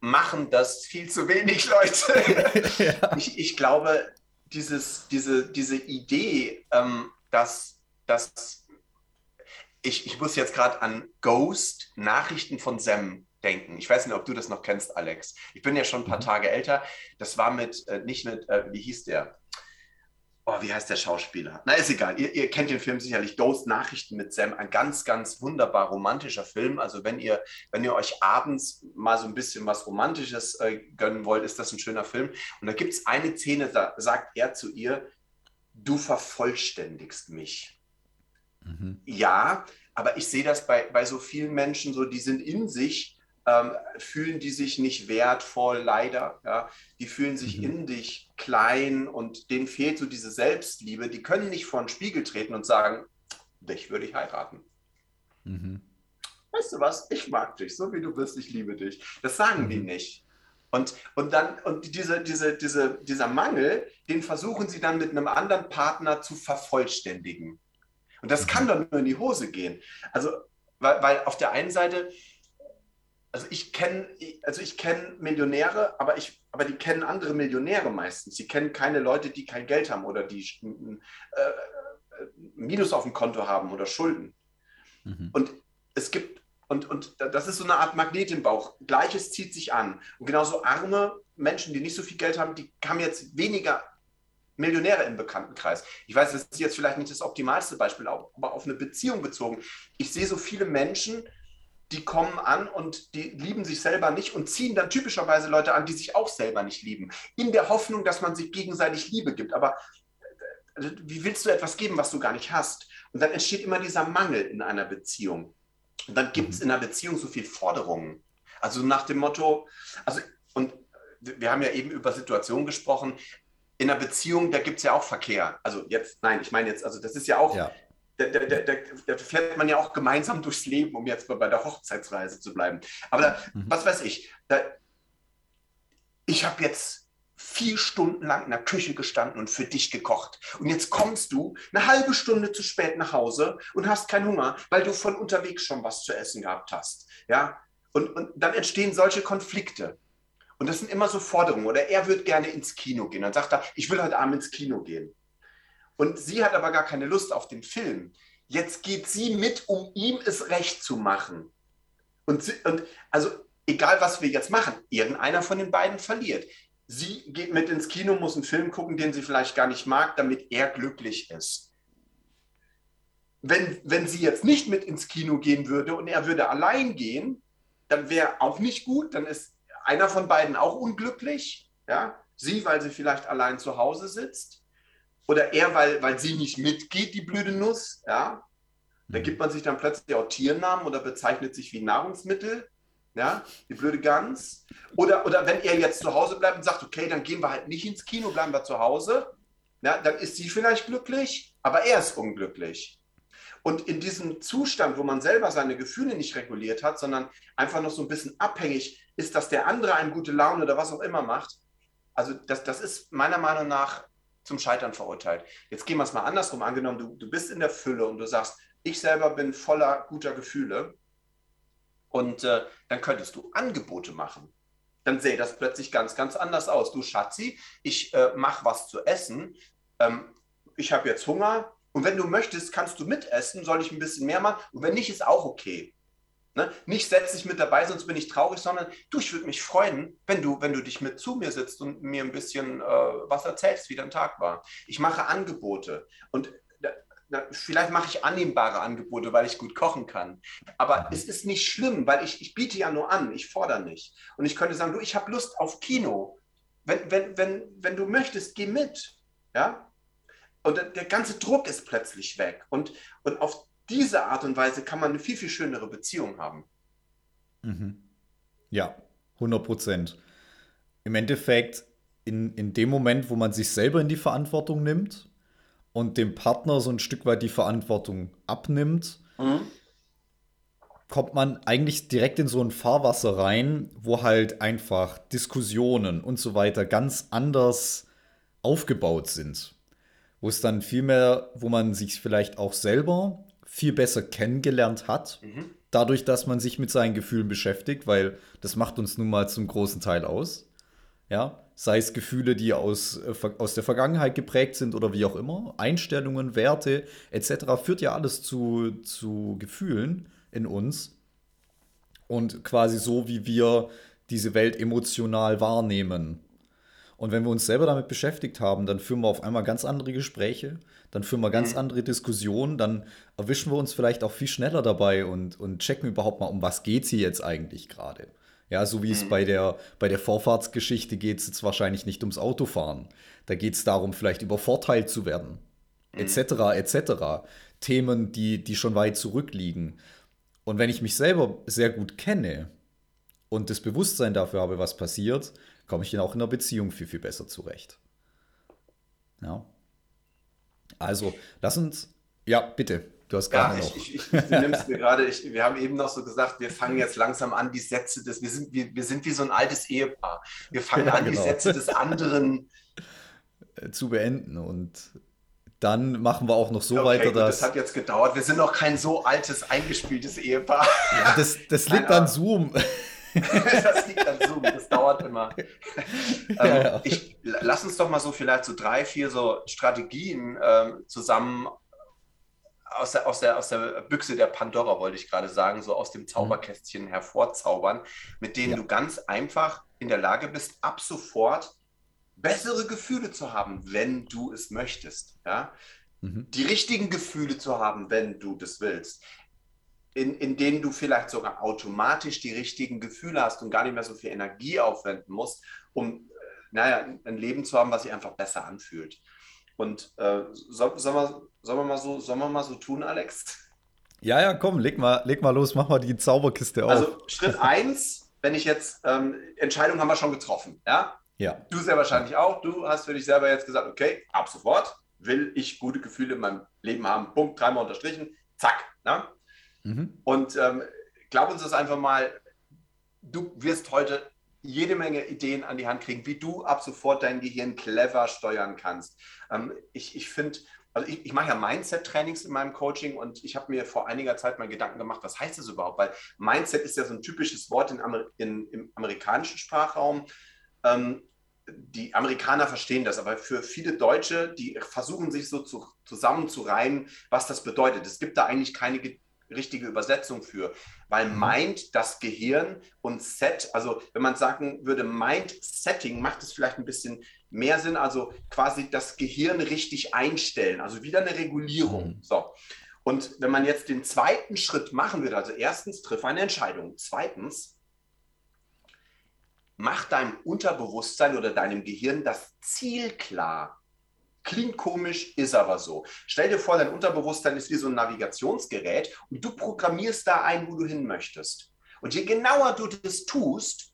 machen das viel zu wenig Leute. [laughs] ja. ich, ich, glaube, dieses, diese, diese Idee, ähm, dass, dass ich, ich muss jetzt gerade an Ghost, Nachrichten von Sam denken. Ich weiß nicht, ob du das noch kennst, Alex. Ich bin ja schon ein paar mhm. Tage älter. Das war mit, äh, nicht mit, äh, wie hieß der? Oh, wie heißt der Schauspieler? Na, ist egal. Ihr, ihr, kennt den Film sicherlich. Ghost Nachrichten mit Sam. Ein ganz, ganz wunderbar romantischer Film. Also, wenn ihr, wenn ihr euch abends mal so ein bisschen was Romantisches äh, gönnen wollt, ist das ein schöner Film. Und da gibt es eine Szene, da sagt er zu ihr: Du vervollständigst mich. Mhm. Ja, aber ich sehe das bei, bei so vielen Menschen so, die sind in sich, ähm, fühlen die sich nicht wertvoll, leider. Ja? Die fühlen sich mhm. in dich klein und denen fehlt so diese Selbstliebe. Die können nicht vor den Spiegel treten und sagen, dich würde ich heiraten. Mhm. Weißt du was? Ich mag dich, so wie du bist, ich liebe dich. Das sagen mhm. die nicht. Und, und dann, und diese, diese, diese, dieser Mangel, den versuchen sie dann mit einem anderen Partner zu vervollständigen. Und das kann doch nur in die Hose gehen. Also, weil, weil auf der einen Seite, also ich kenne, also ich kenne Millionäre, aber ich, aber die kennen andere Millionäre meistens. Sie kennen keine Leute, die kein Geld haben oder die äh, Minus auf dem Konto haben oder Schulden. Mhm. Und es gibt, und, und das ist so eine Art Magnet im Bauch. Gleiches zieht sich an. Und genauso arme Menschen, die nicht so viel Geld haben, die haben jetzt weniger Millionäre im Bekanntenkreis. Ich weiß, das ist jetzt vielleicht nicht das optimalste Beispiel, aber auf eine Beziehung bezogen. Ich sehe so viele Menschen, die kommen an und die lieben sich selber nicht und ziehen dann typischerweise Leute an, die sich auch selber nicht lieben. In der Hoffnung, dass man sich gegenseitig Liebe gibt. Aber äh, wie willst du etwas geben, was du gar nicht hast? Und dann entsteht immer dieser Mangel in einer Beziehung. Und dann gibt es in einer Beziehung so viel Forderungen. Also nach dem Motto, also, und wir haben ja eben über Situationen gesprochen. In einer Beziehung, da gibt es ja auch Verkehr. Also jetzt, nein, ich meine jetzt, also das ist ja auch, ja da, da, da, da, fährt man ja auch gemeinsam durchs Leben, um jetzt mal bei der Hochzeitsreise zu bleiben. Aber da, mhm. was weiß ich, ich habe jetzt vier Stunden lang in der Küche gestanden und für dich gekocht. Und jetzt kommst du eine halbe Stunde zu spät nach Hause und hast keinen Hunger, weil du von unterwegs schon was zu essen gehabt hast. Ja? Und, und dann entstehen solche Konflikte. Und das sind immer so Forderungen. Oder er wird gerne ins Kino gehen. Dann sagt er, ich will heute Abend ins Kino gehen. Und sie hat aber gar keine Lust auf den Film. Jetzt geht sie mit, um ihm es recht zu machen. Und, sie, und also egal, was wir jetzt machen, irgendeiner von den beiden verliert. Sie geht mit ins Kino, muss einen Film gucken, den sie vielleicht gar nicht mag, damit er glücklich ist. Wenn, wenn sie jetzt nicht mit ins Kino gehen würde und er würde allein gehen, dann wäre auch nicht gut, dann ist einer von beiden auch unglücklich. Ja? Sie, weil sie vielleicht allein zu Hause sitzt oder eher, weil, weil sie nicht mitgeht, die blöde Nuss, ja, da gibt man sich dann plötzlich auch Tiernamen oder bezeichnet sich wie Nahrungsmittel, ja, die blöde Gans. Oder, oder wenn er jetzt zu Hause bleibt und sagt, okay, dann gehen wir halt nicht ins Kino, bleiben wir zu Hause, ja, dann ist sie vielleicht glücklich, aber er ist unglücklich. Und in diesem Zustand, wo man selber seine Gefühle nicht reguliert hat, sondern einfach noch so ein bisschen abhängig ist, dass der andere einem gute Laune oder was auch immer macht, also das, das ist meiner Meinung nach zum Scheitern verurteilt. Jetzt gehen wir es mal andersrum. Angenommen, du, du bist in der Fülle und du sagst, ich selber bin voller guter Gefühle und äh, dann könntest du Angebote machen. Dann sähe das plötzlich ganz, ganz anders aus. Du Schatzi, ich äh, mache was zu essen. Ähm, ich habe jetzt Hunger und wenn du möchtest, kannst du mitessen. Soll ich ein bisschen mehr machen? Und wenn nicht, ist auch okay. Ne? Nicht setz dich mit dabei, sonst bin ich traurig, sondern du, ich würde mich freuen, wenn du, wenn du dich mit zu mir sitzt und mir ein bisschen äh, was erzählst, wie dein Tag war. Ich mache Angebote und vielleicht mache ich annehmbare Angebote, weil ich gut kochen kann. Aber es ist nicht schlimm, weil ich, ich biete ja nur an, ich fordere nicht. Und ich könnte sagen, du, ich habe Lust auf Kino. Wenn, wenn, wenn, wenn du möchtest, geh mit. Ja? Und der ganze Druck ist plötzlich weg. Und, und auf diese Art und Weise kann man eine viel, viel schönere Beziehung haben. Mhm. Ja, 100 Prozent. Im Endeffekt, in, in dem Moment, wo man sich selber in die Verantwortung nimmt und dem Partner so ein Stück weit die Verantwortung abnimmt, mhm. kommt man eigentlich direkt in so ein Fahrwasser rein, wo halt einfach Diskussionen und so weiter ganz anders aufgebaut sind. Wo es dann viel mehr, wo man sich vielleicht auch selber viel besser kennengelernt hat, mhm. dadurch, dass man sich mit seinen Gefühlen beschäftigt, weil das macht uns nun mal zum großen Teil aus. Ja, sei es Gefühle, die aus, äh, aus der Vergangenheit geprägt sind oder wie auch immer, Einstellungen, Werte etc. führt ja alles zu, zu Gefühlen in uns. Und quasi so, wie wir diese Welt emotional wahrnehmen. Und wenn wir uns selber damit beschäftigt haben, dann führen wir auf einmal ganz andere Gespräche, dann führen wir ganz mhm. andere Diskussionen, dann erwischen wir uns vielleicht auch viel schneller dabei und, und checken überhaupt mal, um was geht es hier jetzt eigentlich gerade. Ja, so wie mhm. es bei der, bei der Vorfahrtsgeschichte geht es jetzt wahrscheinlich nicht ums Autofahren. Da geht es darum, vielleicht übervorteilt zu werden, mhm. etc., etc. Themen, die, die schon weit zurückliegen. Und wenn ich mich selber sehr gut kenne und das Bewusstsein dafür habe, was passiert, komme ich dann auch in einer Beziehung viel, viel besser zurecht. Ja. Also, lass uns. Ja, bitte. Du hast gerade ja, noch. Ich, ich, ich, mir gerade, wir haben eben noch so gesagt, wir fangen jetzt langsam an, die Sätze des, wir sind, wir, wir sind wie so ein altes Ehepaar. Wir fangen ja, an, [laughs] genau. die Sätze des anderen äh, zu beenden. Und dann machen wir auch noch so okay, weiter, dass. Das hat jetzt gedauert. Wir sind noch kein so altes, eingespieltes Ehepaar. Ja, das, das [laughs] liegt an Zoom. [laughs] das liegt an Zoom, das dauert immer. [laughs] ähm, ja, ja. Ich, lass uns doch mal so vielleicht so drei, vier so Strategien ähm, zusammen aus der, aus, der, aus der Büchse der Pandora, wollte ich gerade sagen, so aus dem mhm. Zauberkästchen hervorzaubern, mit denen ja. du ganz einfach in der Lage bist, ab sofort bessere Gefühle zu haben, wenn du es möchtest. Ja? Mhm. Die richtigen Gefühle zu haben, wenn du das willst. In, in denen du vielleicht sogar automatisch die richtigen Gefühle hast und gar nicht mehr so viel Energie aufwenden musst, um naja, ein Leben zu haben, was sich einfach besser anfühlt. Und äh, soll, soll, man, soll, man mal so, soll man mal so tun, Alex? Ja, ja, komm, leg mal, leg mal los, mach mal die Zauberkiste auf. Also Schritt 1, wenn ich jetzt, ähm, Entscheidung haben wir schon getroffen, ja? Ja. Du sehr wahrscheinlich auch. Du hast für dich selber jetzt gesagt, okay, ab sofort will ich gute Gefühle in meinem Leben haben. Punkt, dreimal unterstrichen, zack. Ne? Mhm. Und ähm, glaub uns das einfach mal, du wirst heute jede Menge Ideen an die Hand kriegen, wie du ab sofort dein Gehirn clever steuern kannst. Ähm, ich ich finde, also ich, ich mache ja Mindset-Trainings in meinem Coaching und ich habe mir vor einiger Zeit mal Gedanken gemacht, was heißt das überhaupt? Weil Mindset ist ja so ein typisches Wort in Amer in, im amerikanischen Sprachraum. Ähm, die Amerikaner verstehen das, aber für viele Deutsche, die versuchen sich so zu, zusammenzureimen, was das bedeutet. Es gibt da eigentlich keine richtige Übersetzung für, weil mhm. Mind das Gehirn und Set, also wenn man sagen würde Mind Setting, macht es vielleicht ein bisschen mehr Sinn, also quasi das Gehirn richtig einstellen, also wieder eine Regulierung. Mhm. So. Und wenn man jetzt den zweiten Schritt machen würde, also erstens triff eine Entscheidung, zweitens mach deinem Unterbewusstsein oder deinem Gehirn das Ziel klar. Klingt komisch, ist aber so. Stell dir vor, dein Unterbewusstsein ist wie so ein Navigationsgerät und du programmierst da ein, wo du hin möchtest. Und je genauer du das tust,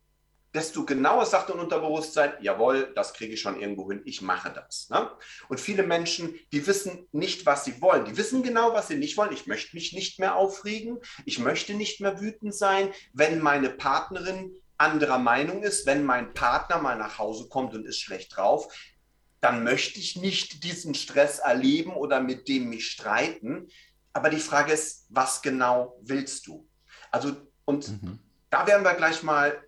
desto genauer sagt dein Unterbewusstsein, jawohl, das kriege ich schon irgendwo hin, ich mache das. Ne? Und viele Menschen, die wissen nicht, was sie wollen. Die wissen genau, was sie nicht wollen. Ich möchte mich nicht mehr aufregen. Ich möchte nicht mehr wütend sein, wenn meine Partnerin anderer Meinung ist, wenn mein Partner mal nach Hause kommt und ist schlecht drauf, dann möchte ich nicht diesen Stress erleben oder mit dem mich streiten. Aber die Frage ist, was genau willst du? Also, und mhm. da werden wir gleich mal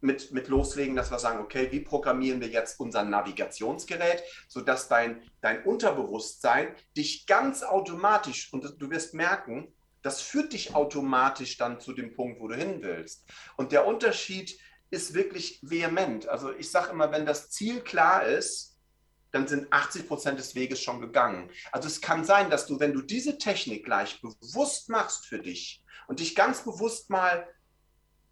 mit, mit loslegen, dass wir sagen, okay, wie programmieren wir jetzt unser Navigationsgerät, sodass dein, dein Unterbewusstsein dich ganz automatisch, und du wirst merken, das führt dich automatisch dann zu dem Punkt, wo du hin willst. Und der Unterschied ist wirklich vehement. Also ich sage immer, wenn das Ziel klar ist, dann sind 80 Prozent des Weges schon gegangen. Also es kann sein, dass du, wenn du diese Technik gleich bewusst machst für dich und dich ganz bewusst mal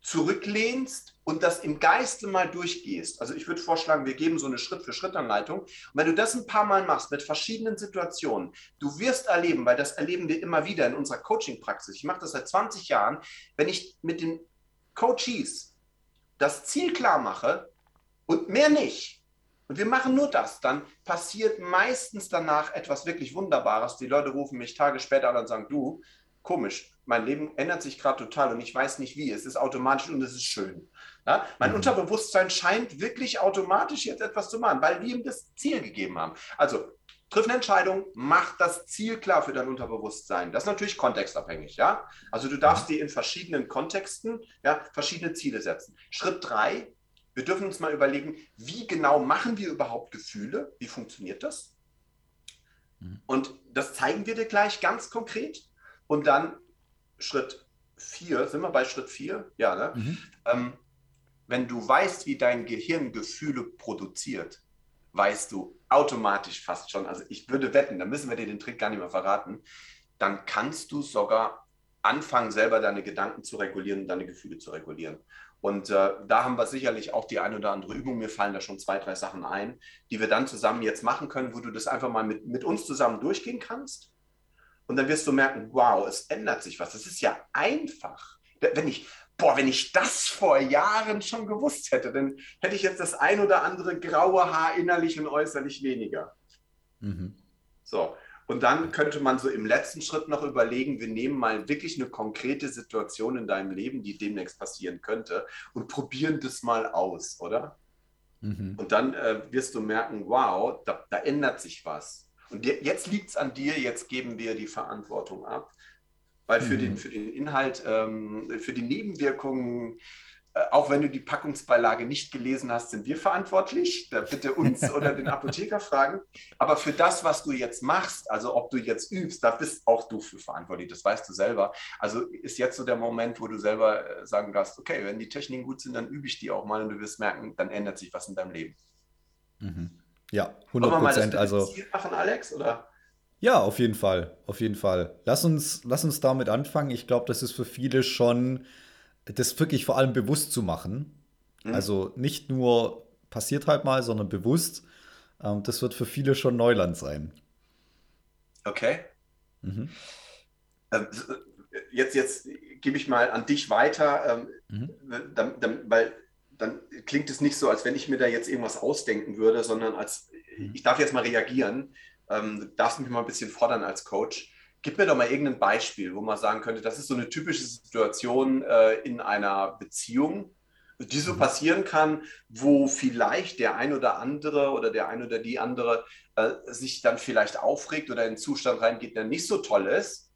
zurücklehnst und das im Geiste mal durchgehst. Also ich würde vorschlagen, wir geben so eine Schritt-für-Schritt-Anleitung. Und wenn du das ein paar Mal machst mit verschiedenen Situationen, du wirst erleben, weil das erleben wir immer wieder in unserer Coaching-Praxis. Ich mache das seit 20 Jahren. Wenn ich mit den Coaches das Ziel klar mache und mehr nicht, und wir machen nur das. Dann passiert meistens danach etwas wirklich Wunderbares. Die Leute rufen mich Tage später an und sagen, du, komisch, mein Leben ändert sich gerade total und ich weiß nicht wie. Es ist automatisch und es ist schön. Ja? Mein mhm. Unterbewusstsein scheint wirklich automatisch jetzt etwas zu machen, weil wir ihm das Ziel gegeben haben. Also triff eine Entscheidung, mach das Ziel klar für dein Unterbewusstsein. Das ist natürlich kontextabhängig, ja. Also du darfst dir in verschiedenen Kontexten ja, verschiedene Ziele setzen. Schritt drei, wir dürfen uns mal überlegen, wie genau machen wir überhaupt Gefühle? Wie funktioniert das? Mhm. Und das zeigen wir dir gleich ganz konkret. Und dann Schritt 4, sind wir bei Schritt 4? Ja, ne? Mhm. Ähm, wenn du weißt, wie dein Gehirn Gefühle produziert, weißt du automatisch fast schon, also ich würde wetten, da müssen wir dir den Trick gar nicht mehr verraten, dann kannst du sogar anfangen, selber deine Gedanken zu regulieren und deine Gefühle zu regulieren. Und äh, da haben wir sicherlich auch die eine oder andere Übung. Mir fallen da schon zwei, drei Sachen ein, die wir dann zusammen jetzt machen können, wo du das einfach mal mit, mit uns zusammen durchgehen kannst. Und dann wirst du merken, wow, es ändert sich was. Das ist ja einfach. Wenn ich, boah, wenn ich das vor Jahren schon gewusst hätte, dann hätte ich jetzt das ein oder andere graue Haar innerlich und äußerlich weniger. Mhm. So, und dann könnte man so im letzten Schritt noch überlegen, wir nehmen mal wirklich eine konkrete Situation in deinem Leben, die demnächst passieren könnte und probieren das mal aus, oder? Mhm. Und dann äh, wirst du merken, wow, da, da ändert sich was. Und jetzt liegt es an dir, jetzt geben wir die Verantwortung ab. Weil für, mhm. den, für den Inhalt, ähm, für die Nebenwirkungen auch wenn du die Packungsbeilage nicht gelesen hast, sind wir verantwortlich. Da bitte uns [laughs] oder den Apotheker fragen. Aber für das, was du jetzt machst, also ob du jetzt übst, da bist auch du für verantwortlich. Das weißt du selber. Also ist jetzt so der Moment, wo du selber äh, sagen darfst, okay, wenn die Techniken gut sind, dann übe ich die auch mal und du wirst merken, dann ändert sich was in deinem Leben. Mhm. Ja, 100 Prozent. Also Ziel machen, Alex, oder? Ja, auf jeden Fall, auf jeden Fall. Lass uns, lass uns damit anfangen. Ich glaube, das ist für viele schon, das wirklich vor allem bewusst zu machen. Mhm. Also nicht nur passiert halt mal, sondern bewusst. Ähm, das wird für viele schon Neuland sein. Okay. Mhm. Ähm, jetzt, jetzt gebe ich mal an dich weiter, ähm, mhm. dann, dann, weil dann klingt es nicht so, als wenn ich mir da jetzt irgendwas ausdenken würde, sondern als mhm. ich darf jetzt mal reagieren. Ähm, du darfst mich mal ein bisschen fordern als Coach. Gib mir doch mal irgendein Beispiel, wo man sagen könnte, das ist so eine typische Situation äh, in einer Beziehung, die so mhm. passieren kann, wo vielleicht der ein oder andere oder der ein oder die andere äh, sich dann vielleicht aufregt oder in einen Zustand reingeht, der nicht so toll ist,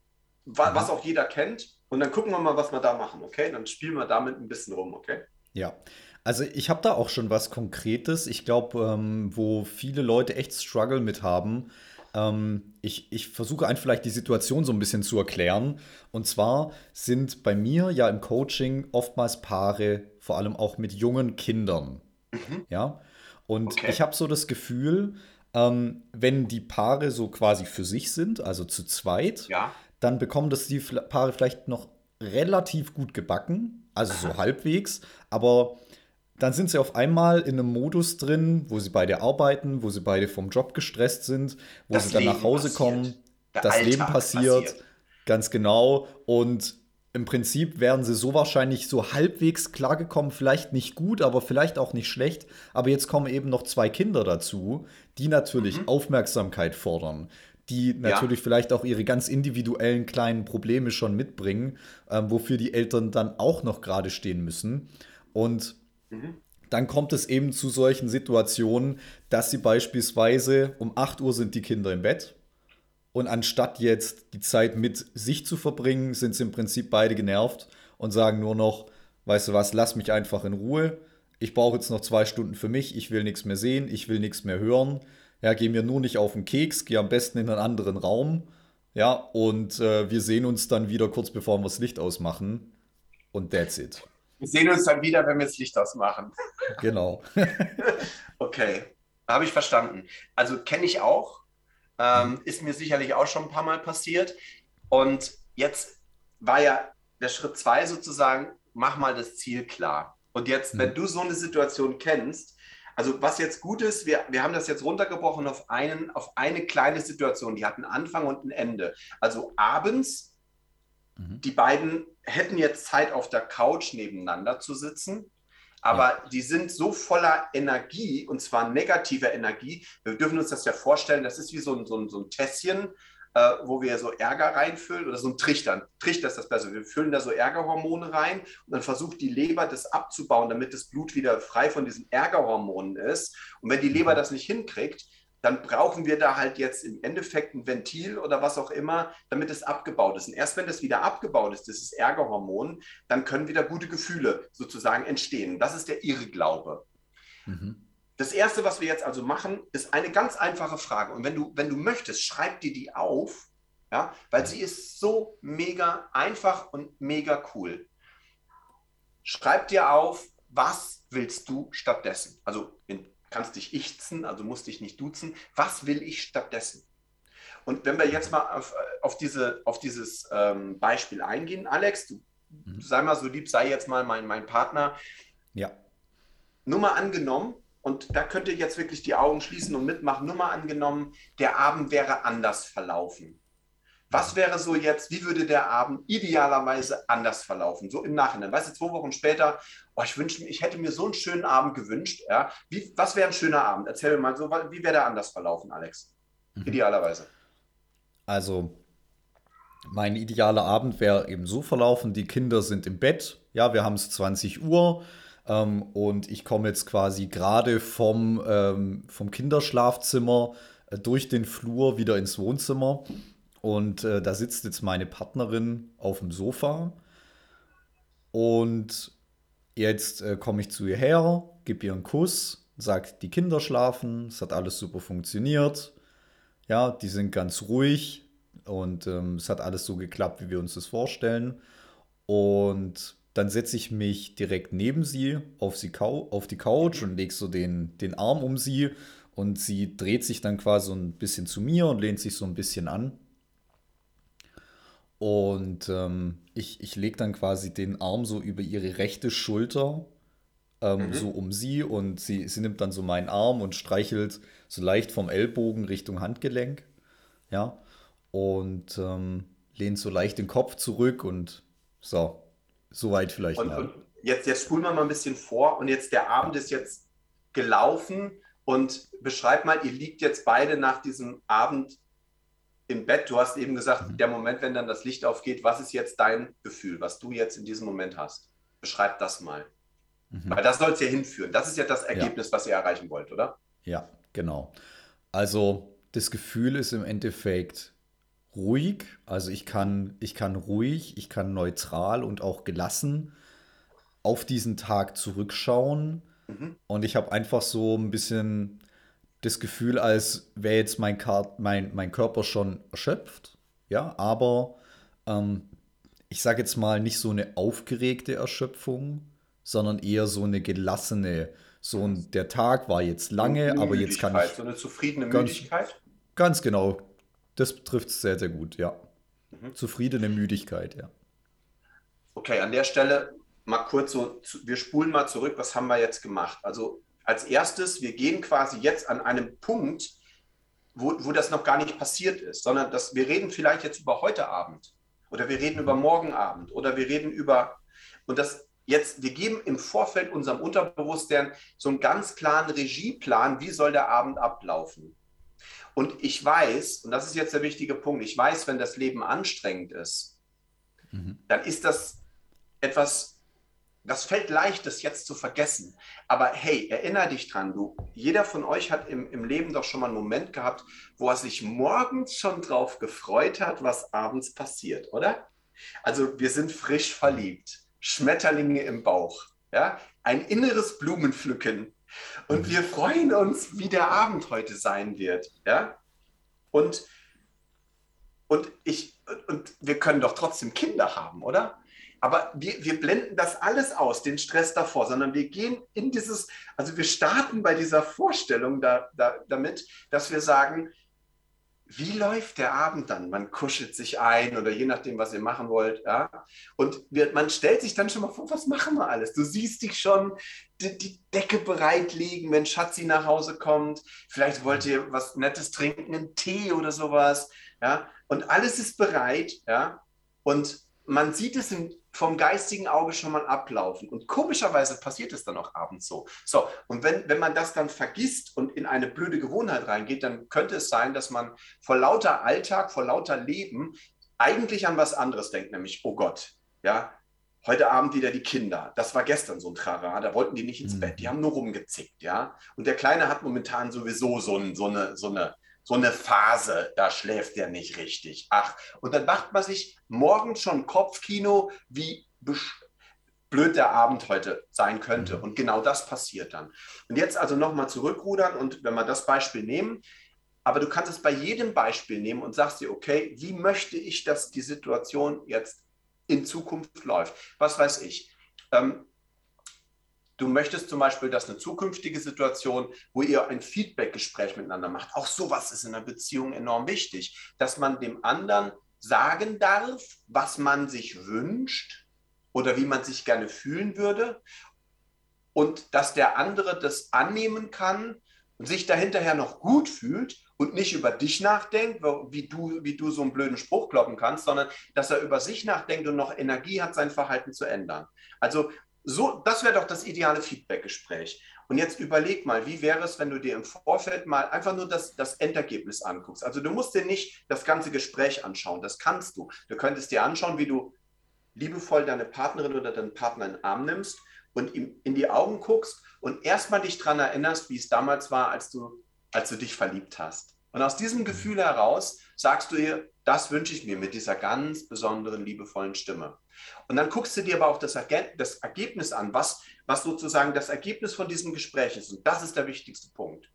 wa mhm. was auch jeder kennt. Und dann gucken wir mal, was wir da machen, okay? Dann spielen wir damit ein bisschen rum, okay? Ja, also ich habe da auch schon was Konkretes. Ich glaube, ähm, wo viele Leute echt Struggle mit haben. Ähm, ich, ich versuche einfach vielleicht die Situation so ein bisschen zu erklären. Und zwar sind bei mir ja im Coaching oftmals Paare, vor allem auch mit jungen Kindern. Mhm. Ja. Und okay. ich habe so das Gefühl, ähm, wenn die Paare so quasi für sich sind, also zu zweit, ja. dann bekommen das die Paare vielleicht noch relativ gut gebacken, also so halbwegs, aber dann sind sie auf einmal in einem Modus drin, wo sie beide arbeiten, wo sie beide vom Job gestresst sind, wo das sie dann Leben nach Hause passiert. kommen, Der das Alltag Leben passiert, passiert, ganz genau. Und im Prinzip wären sie so wahrscheinlich so halbwegs klargekommen, vielleicht nicht gut, aber vielleicht auch nicht schlecht. Aber jetzt kommen eben noch zwei Kinder dazu, die natürlich mhm. Aufmerksamkeit fordern, die natürlich ja. vielleicht auch ihre ganz individuellen kleinen Probleme schon mitbringen, ähm, wofür die Eltern dann auch noch gerade stehen müssen. Und dann kommt es eben zu solchen Situationen, dass sie beispielsweise um 8 Uhr sind die Kinder im Bett und anstatt jetzt die Zeit mit sich zu verbringen, sind sie im Prinzip beide genervt und sagen nur noch, weißt du was, lass mich einfach in Ruhe. Ich brauche jetzt noch zwei Stunden für mich, ich will nichts mehr sehen, ich will nichts mehr hören. Ja, geh mir nur nicht auf den Keks, geh am besten in einen anderen Raum. Ja, und äh, wir sehen uns dann wieder kurz bevor wir das Licht ausmachen. Und that's it. Wir sehen uns dann wieder, wenn wir das Licht ausmachen. Genau. [laughs] okay, habe ich verstanden. Also kenne ich auch. Ähm, mhm. ist mir sicherlich auch schon ein paar Mal passiert. Und jetzt war ja der Schritt zwei sozusagen, mach mal das Ziel klar. Und jetzt, mhm. wenn du so eine Situation kennst, also was jetzt gut ist, wir, wir haben das jetzt runtergebrochen auf, einen, auf eine kleine Situation, die hat einen Anfang und ein Ende. Also abends Mhm. Die beiden hätten jetzt Zeit, auf der Couch nebeneinander zu sitzen. Aber ja. die sind so voller Energie, und zwar negativer Energie. Wir dürfen uns das ja vorstellen, das ist wie so ein, so ein, so ein Tässchen, äh, wo wir so Ärger reinfüllen, oder so ein Trichter. Trichter ist das besser. Wir füllen da so Ärgerhormone rein und dann versucht die Leber das abzubauen, damit das Blut wieder frei von diesen Ärgerhormonen ist. Und wenn die Leber mhm. das nicht hinkriegt, dann brauchen wir da halt jetzt im Endeffekt ein Ventil oder was auch immer, damit es abgebaut ist. Und erst wenn das wieder abgebaut ist, dieses Ärgerhormon, dann können wieder gute Gefühle sozusagen entstehen. Das ist der Irrglaube. Mhm. Das Erste, was wir jetzt also machen, ist eine ganz einfache Frage. Und wenn du, wenn du möchtest, schreib dir die auf, ja, weil sie ist so mega einfach und mega cool. Schreib dir auf, was willst du stattdessen? Also in kannst dich ichzen, also musst dich nicht duzen. Was will ich stattdessen? Und wenn wir jetzt mal auf, auf, diese, auf dieses ähm, Beispiel eingehen, Alex, du, mhm. sei mal so lieb, sei jetzt mal mein, mein Partner. Ja. Nur mal angenommen, und da könnt ihr jetzt wirklich die Augen schließen und mitmachen, nur mal angenommen, der Abend wäre anders verlaufen. Was wäre so jetzt, wie würde der Abend idealerweise anders verlaufen? So im Nachhinein. Weißt du, zwei Wochen später, oh, ich wünsche ich hätte mir so einen schönen Abend gewünscht. Ja? Wie, was wäre ein schöner Abend? Erzähl mir mal so, wie wäre der anders verlaufen, Alex? Mhm. Idealerweise. Also, mein idealer Abend wäre eben so verlaufen: die Kinder sind im Bett. Ja, wir haben es 20 Uhr. Ähm, und ich komme jetzt quasi gerade vom, ähm, vom Kinderschlafzimmer äh, durch den Flur wieder ins Wohnzimmer. Und äh, da sitzt jetzt meine Partnerin auf dem Sofa. Und jetzt äh, komme ich zu ihr her, gebe ihr einen Kuss, sagt, die Kinder schlafen, es hat alles super funktioniert. Ja, die sind ganz ruhig und ähm, es hat alles so geklappt, wie wir uns das vorstellen. Und dann setze ich mich direkt neben sie auf, sie auf die Couch und lege so den, den Arm um sie Und sie dreht sich dann quasi so ein bisschen zu mir und lehnt sich so ein bisschen an. Und ähm, ich, ich lege dann quasi den Arm so über ihre rechte Schulter, ähm, Mhm. so um sie. Und sie, sie nimmt dann so meinen Arm und streichelt so leicht vom Ellbogen Richtung Handgelenk. Ja. Und ähm, lehnt so leicht den Kopf zurück und so, soweit vielleicht Und, mal. und jetzt, jetzt spulen wir mal ein bisschen vor und jetzt der Abend ist jetzt gelaufen und beschreib mal, ihr liegt jetzt beide nach diesem Abend im Bett. Du hast eben gesagt, Mhm. der Moment, wenn dann das Licht aufgeht, was ist jetzt dein Gefühl, was du jetzt in diesem Moment hast? Beschreib das mal. Mhm. Weil das soll es ja hinführen. Das ist ja das Ja. Ergebnis, was ihr erreichen wollt, oder? Ja, genau. Also das Gefühl ist im Endeffekt ruhig. Also ich kann, ich kann ruhig, ich kann neutral und auch gelassen auf diesen Tag zurückschauen. Mhm. Und ich habe einfach so ein bisschen das Gefühl, als wäre jetzt mein, Kar mein, mein Körper schon erschöpft. Ja, aber ähm, ich sage jetzt mal nicht so eine aufgeregte Erschöpfung, sondern eher so eine gelassene. So ein, der Tag war jetzt lange, aber jetzt kann ich So eine zufriedene ganz- Müdigkeit. ganz genau. Das trifft es sehr, sehr gut, ja. Mhm. Zufriedene Müdigkeit, ja. Okay, an der Stelle mal kurz so, wir spulen mal zurück, was haben wir jetzt gemacht? Also als erstes, wir gehen quasi jetzt an einem Punkt, wo, wo das noch gar nicht passiert ist, sondern dass wir reden vielleicht jetzt über heute Abend oder wir reden über morgen Abend oder wir reden über und das jetzt, wir geben im Vorfeld unserem Unterbewusstsein so einen ganz klaren Regieplan, wie soll der Abend ablaufen. Und ich weiß, und das ist jetzt der wichtige Punkt, ich weiß, wenn das Leben anstrengend ist, Mhm. dann ist das etwas, das fällt leicht, das jetzt zu vergessen. Aber hey, erinnere dich dran, du, jeder von euch hat im, im Leben doch schon mal einen Moment gehabt, wo er sich morgens schon drauf gefreut hat, was abends passiert, oder? Also wir sind frisch verliebt, Schmetterlinge im Bauch, ja, ein inneres Blumenpflücken. Und wir freuen uns, wie der Abend heute sein wird, ja. Und und ich, und wir können doch trotzdem Kinder haben, oder? Aber wir, wir blenden das alles aus, den Stress davor, sondern wir gehen in dieses, also wir starten bei dieser Vorstellung da, da, damit, dass wir sagen, wie läuft der Abend dann? Man kuschelt sich ein oder je nachdem, was ihr machen wollt. Ja? Und wir, man stellt sich dann schon mal vor, was machen wir alles? Du siehst dich schon die, die Decke bereitlegen, wenn Schatzi nach Hause kommt. Vielleicht wollt ihr was Nettes trinken, einen Tee oder sowas. Ja? Und alles ist bereit. Ja? Und man sieht es im, vom geistigen Auge schon mal ablaufen. Und komischerweise passiert es dann auch abends so. So, und wenn, wenn man das dann vergisst und in eine blöde Gewohnheit reingeht, dann könnte es sein, dass man vor lauter Alltag, vor lauter Leben eigentlich an was anderes denkt, nämlich, oh Gott, ja, heute Abend wieder die Kinder. Das war gestern so ein Trara, da wollten die nicht ins Mhm. Bett, die haben nur rumgezickt, ja. Und der Kleine hat momentan sowieso so, ein, so, eine, so, eine, so eine Phase, da schläft der nicht richtig. Ach, und dann macht man sich morgens schon Kopfkino, wie blöd der Abend heute sein könnte. Mhm. Und genau das passiert dann. Und jetzt also nochmal zurückrudern und wenn wir das Beispiel nehmen, aber du kannst es bei jedem Beispiel nehmen und sagst dir, okay, wie möchte ich, dass die Situation jetzt in Zukunft läuft? Was weiß ich? Ähm, du möchtest zum Beispiel, dass eine zukünftige Situation, wo ihr ein Feedback-Gespräch miteinander macht, auch sowas ist in einer Beziehung enorm wichtig, dass man dem anderen sagen darf, was man sich wünscht oder wie man sich gerne fühlen würde und dass der andere das annehmen kann und sich dahinterher noch gut fühlt und nicht über dich nachdenkt, wie du, wie du so einen blöden Spruch kloppen kannst, sondern dass er über sich nachdenkt und noch Energie hat, sein Verhalten zu ändern. Also so, das wäre doch das ideale Feedback-Gespräch. Und jetzt überleg mal, wie wäre es, wenn du dir im Vorfeld mal einfach nur das, das Endergebnis anguckst. Also du musst dir nicht das ganze Gespräch anschauen, das kannst du. Du könntest dir anschauen, wie du liebevoll deine Partnerin oder deinen Partner in den Arm nimmst und ihm in die Augen guckst und erstmal dich daran erinnerst, wie es damals war, als du, als du dich verliebt hast. Und aus diesem Gefühl heraus sagst du ihr, das wünsche ich mir mit dieser ganz besonderen, liebevollen Stimme. Und dann guckst du dir aber auch das, das Ergebnis an, was, was sozusagen das Ergebnis von diesem Gespräch ist. Und das ist der wichtigste Punkt.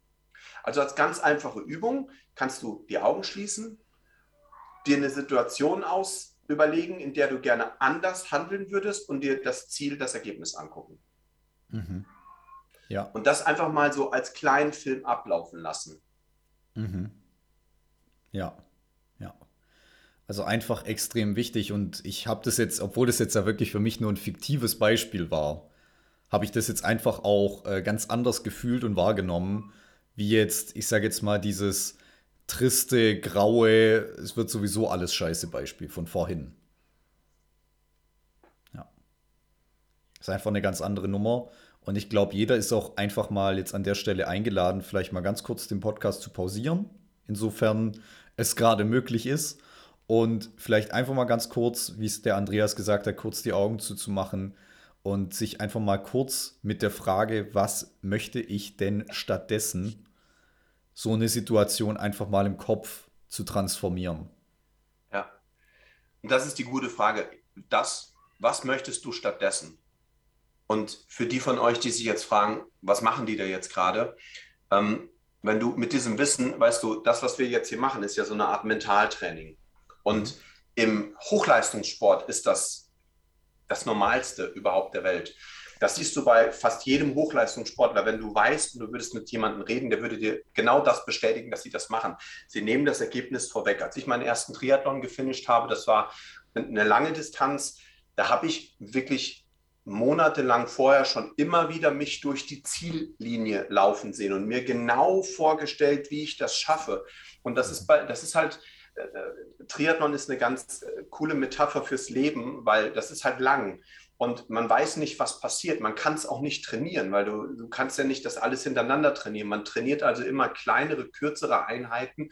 Also als ganz einfache Übung kannst du die Augen schließen, dir eine Situation aus überlegen, in der du gerne anders handeln würdest und dir das Ziel, das Ergebnis angucken. Mhm. Ja. Und das einfach mal so als kleinen Film ablaufen lassen. Mhm. Ja. Also einfach extrem wichtig und ich habe das jetzt, obwohl das jetzt ja wirklich für mich nur ein fiktives Beispiel war, habe ich das jetzt einfach auch äh, ganz anders gefühlt und wahrgenommen, wie jetzt, ich sage jetzt mal, dieses triste, graue, es wird sowieso alles scheiße Beispiel von vorhin. Ja. Ist einfach eine ganz andere Nummer. Und ich glaube, jeder ist auch einfach mal jetzt an der Stelle eingeladen, vielleicht mal ganz kurz den Podcast zu pausieren, insofern es gerade möglich ist. Und vielleicht einfach mal ganz kurz, wie es der Andreas gesagt hat, kurz die Augen zuzumachen und sich einfach mal kurz mit der Frage, was möchte ich denn stattdessen so eine Situation einfach mal im Kopf zu transformieren? Ja, und das ist die gute Frage. Das, was möchtest du stattdessen? Und für die von euch, die sich jetzt fragen, was machen die da jetzt gerade? Ähm, wenn du mit diesem Wissen, weißt du, das, was wir jetzt hier machen, ist ja so eine Art Mentaltraining. Und mhm. im Hochleistungssport ist das das Normalste überhaupt der Welt. Das siehst du bei fast jedem Hochleistungssportler. Wenn du weißt und du würdest mit jemandem reden, der würde dir genau das bestätigen, dass sie das machen. Sie nehmen das Ergebnis vorweg. Als ich meinen ersten Triathlon gefinisht habe, das war eine lange Distanz, da habe ich wirklich monatelang vorher schon immer wieder mich durch die Ziellinie laufen sehen und mir genau vorgestellt, wie ich das schaffe. Und das ist, bei, das ist halt, Triathlon ist eine ganz äh, coole Metapher fürs Leben, weil das ist halt lang und man weiß nicht, was passiert. Man kann es auch nicht trainieren, weil du, du kannst ja nicht das alles hintereinander trainieren. Man trainiert also immer kleinere, kürzere Einheiten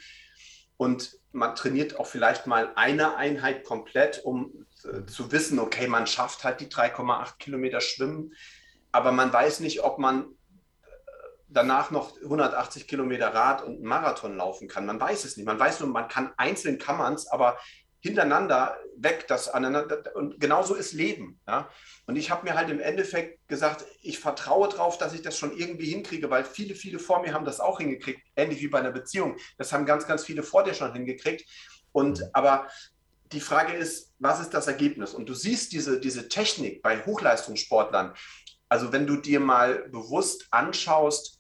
und man trainiert auch vielleicht mal eine Einheit komplett, um äh, zu wissen, okay, man schafft halt die 3,8 Kilometer Schwimmen, aber man weiß nicht, ob man äh, danach noch 180 Kilometer Rad und einen Marathon laufen kann. Man weiß es nicht. Man weiß nur, man kann einzeln kann man es, aber hintereinander weg, das aneinander, und genauso ist Leben. Ja? Und ich habe mir halt im Endeffekt gesagt, ich vertraue darauf, dass ich das schon irgendwie hinkriege, weil viele, viele vor mir haben das auch hingekriegt, ähnlich wie bei einer Beziehung. Das haben ganz, ganz viele vor dir schon hingekriegt. Und mhm. aber die Frage ist, was ist das Ergebnis? Und du siehst diese, diese Technik bei Hochleistungssportlern. Also wenn du dir mal bewusst anschaust,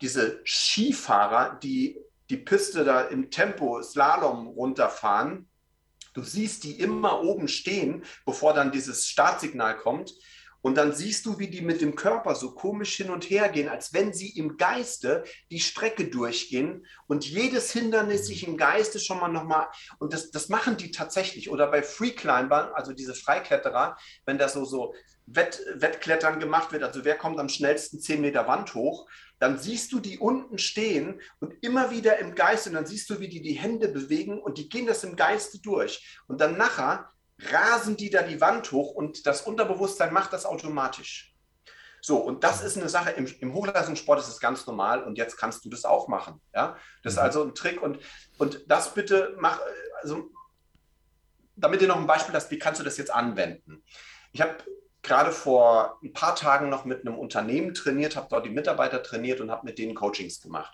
diese Skifahrer, die die Piste da im Tempo Slalom runterfahren, Du siehst die immer oben stehen, bevor dann dieses Startsignal kommt. Und dann siehst du, wie die mit dem Körper so komisch hin und her gehen, als wenn sie im Geiste die Strecke durchgehen und jedes Hindernis sich im Geiste schon mal nochmal, und das, das machen die tatsächlich. Oder bei Freeclimbern, also diese Freikletterer, wenn das so, so Wett, Wettklettern gemacht wird, also wer kommt am schnellsten 10 Meter Wand hoch, dann siehst du die unten stehen und immer wieder im Geiste, und dann siehst du, wie die die Hände bewegen und die gehen das im Geiste durch. Und dann nachher rasen die da die Wand hoch und das Unterbewusstsein macht das automatisch. So, und das ist eine Sache, im, im Hochleistungssport ist es ganz normal und jetzt kannst du das auch machen. Ja? Das ist mhm. also ein Trick und, und das bitte mach, also damit ihr noch ein Beispiel hast, wie kannst du das jetzt anwenden? Ich habe gerade vor ein paar Tagen noch mit einem Unternehmen trainiert, habe dort die Mitarbeiter trainiert und habe mit denen Coachings gemacht.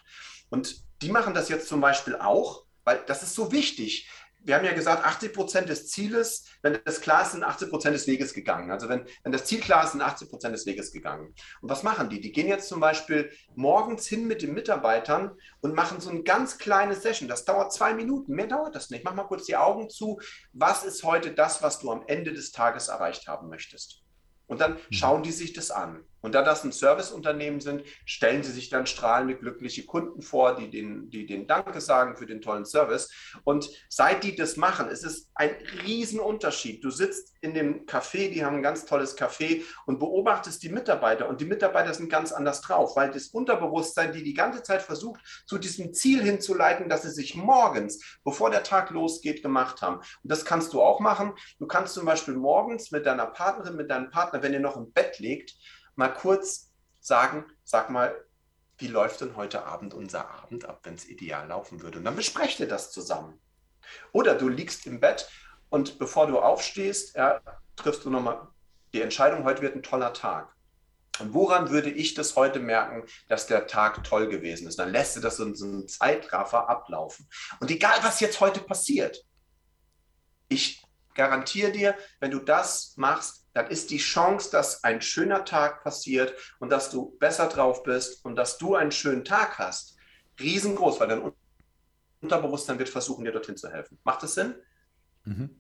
Und die machen das jetzt zum Beispiel auch, weil das ist so wichtig. Wir haben ja gesagt, 80 Prozent des Zieles, wenn das klar ist, sind 80 Prozent des Weges gegangen. Also wenn, wenn das Ziel klar ist, sind 80 Prozent des Weges gegangen. Und was machen die? Die gehen jetzt zum Beispiel morgens hin mit den Mitarbeitern und machen so ein ganz kleines Session. Das dauert zwei Minuten. Mehr dauert das nicht. Mach mal kurz die Augen zu. Was ist heute das, was du am Ende des Tages erreicht haben möchtest? Und dann mhm. schauen die sich das an. Und da das ein Serviceunternehmen sind, stellen sie sich dann strahlende, glückliche Kunden vor, die den, die den Danke sagen für den tollen Service. Und seit die das machen, ist es ein Riesenunterschied. Du sitzt in dem Café, die haben ein ganz tolles Café und beobachtest die Mitarbeiter. Und die Mitarbeiter sind ganz anders drauf, weil das Unterbewusstsein, die die ganze Zeit versucht, zu diesem Ziel hinzuleiten, dass sie sich morgens, bevor der Tag losgeht, gemacht haben. Und das kannst du auch machen. Du kannst zum Beispiel morgens mit deiner Partnerin, mit deinem Partner, wenn ihr noch im Bett liegt, mal kurz sagen, sag mal, wie läuft denn heute Abend unser Abend ab, wenn es ideal laufen würde? Und dann besprecht ihr das zusammen. Oder du liegst im Bett und bevor du aufstehst, ja, triffst du nochmal die Entscheidung, heute wird ein toller Tag. Und woran würde ich das heute merken, dass der Tag toll gewesen ist? Dann lässt du das in so einem Zeitraffer ablaufen. Und egal, was jetzt heute passiert, ich garantiere dir, wenn du das machst, dann ist die Chance, dass ein schöner Tag passiert und dass du besser drauf bist und dass du einen schönen Tag hast, riesengroß, weil dein Unterbewusstsein wird versuchen, dir dorthin zu helfen. Macht das Sinn? Mhm.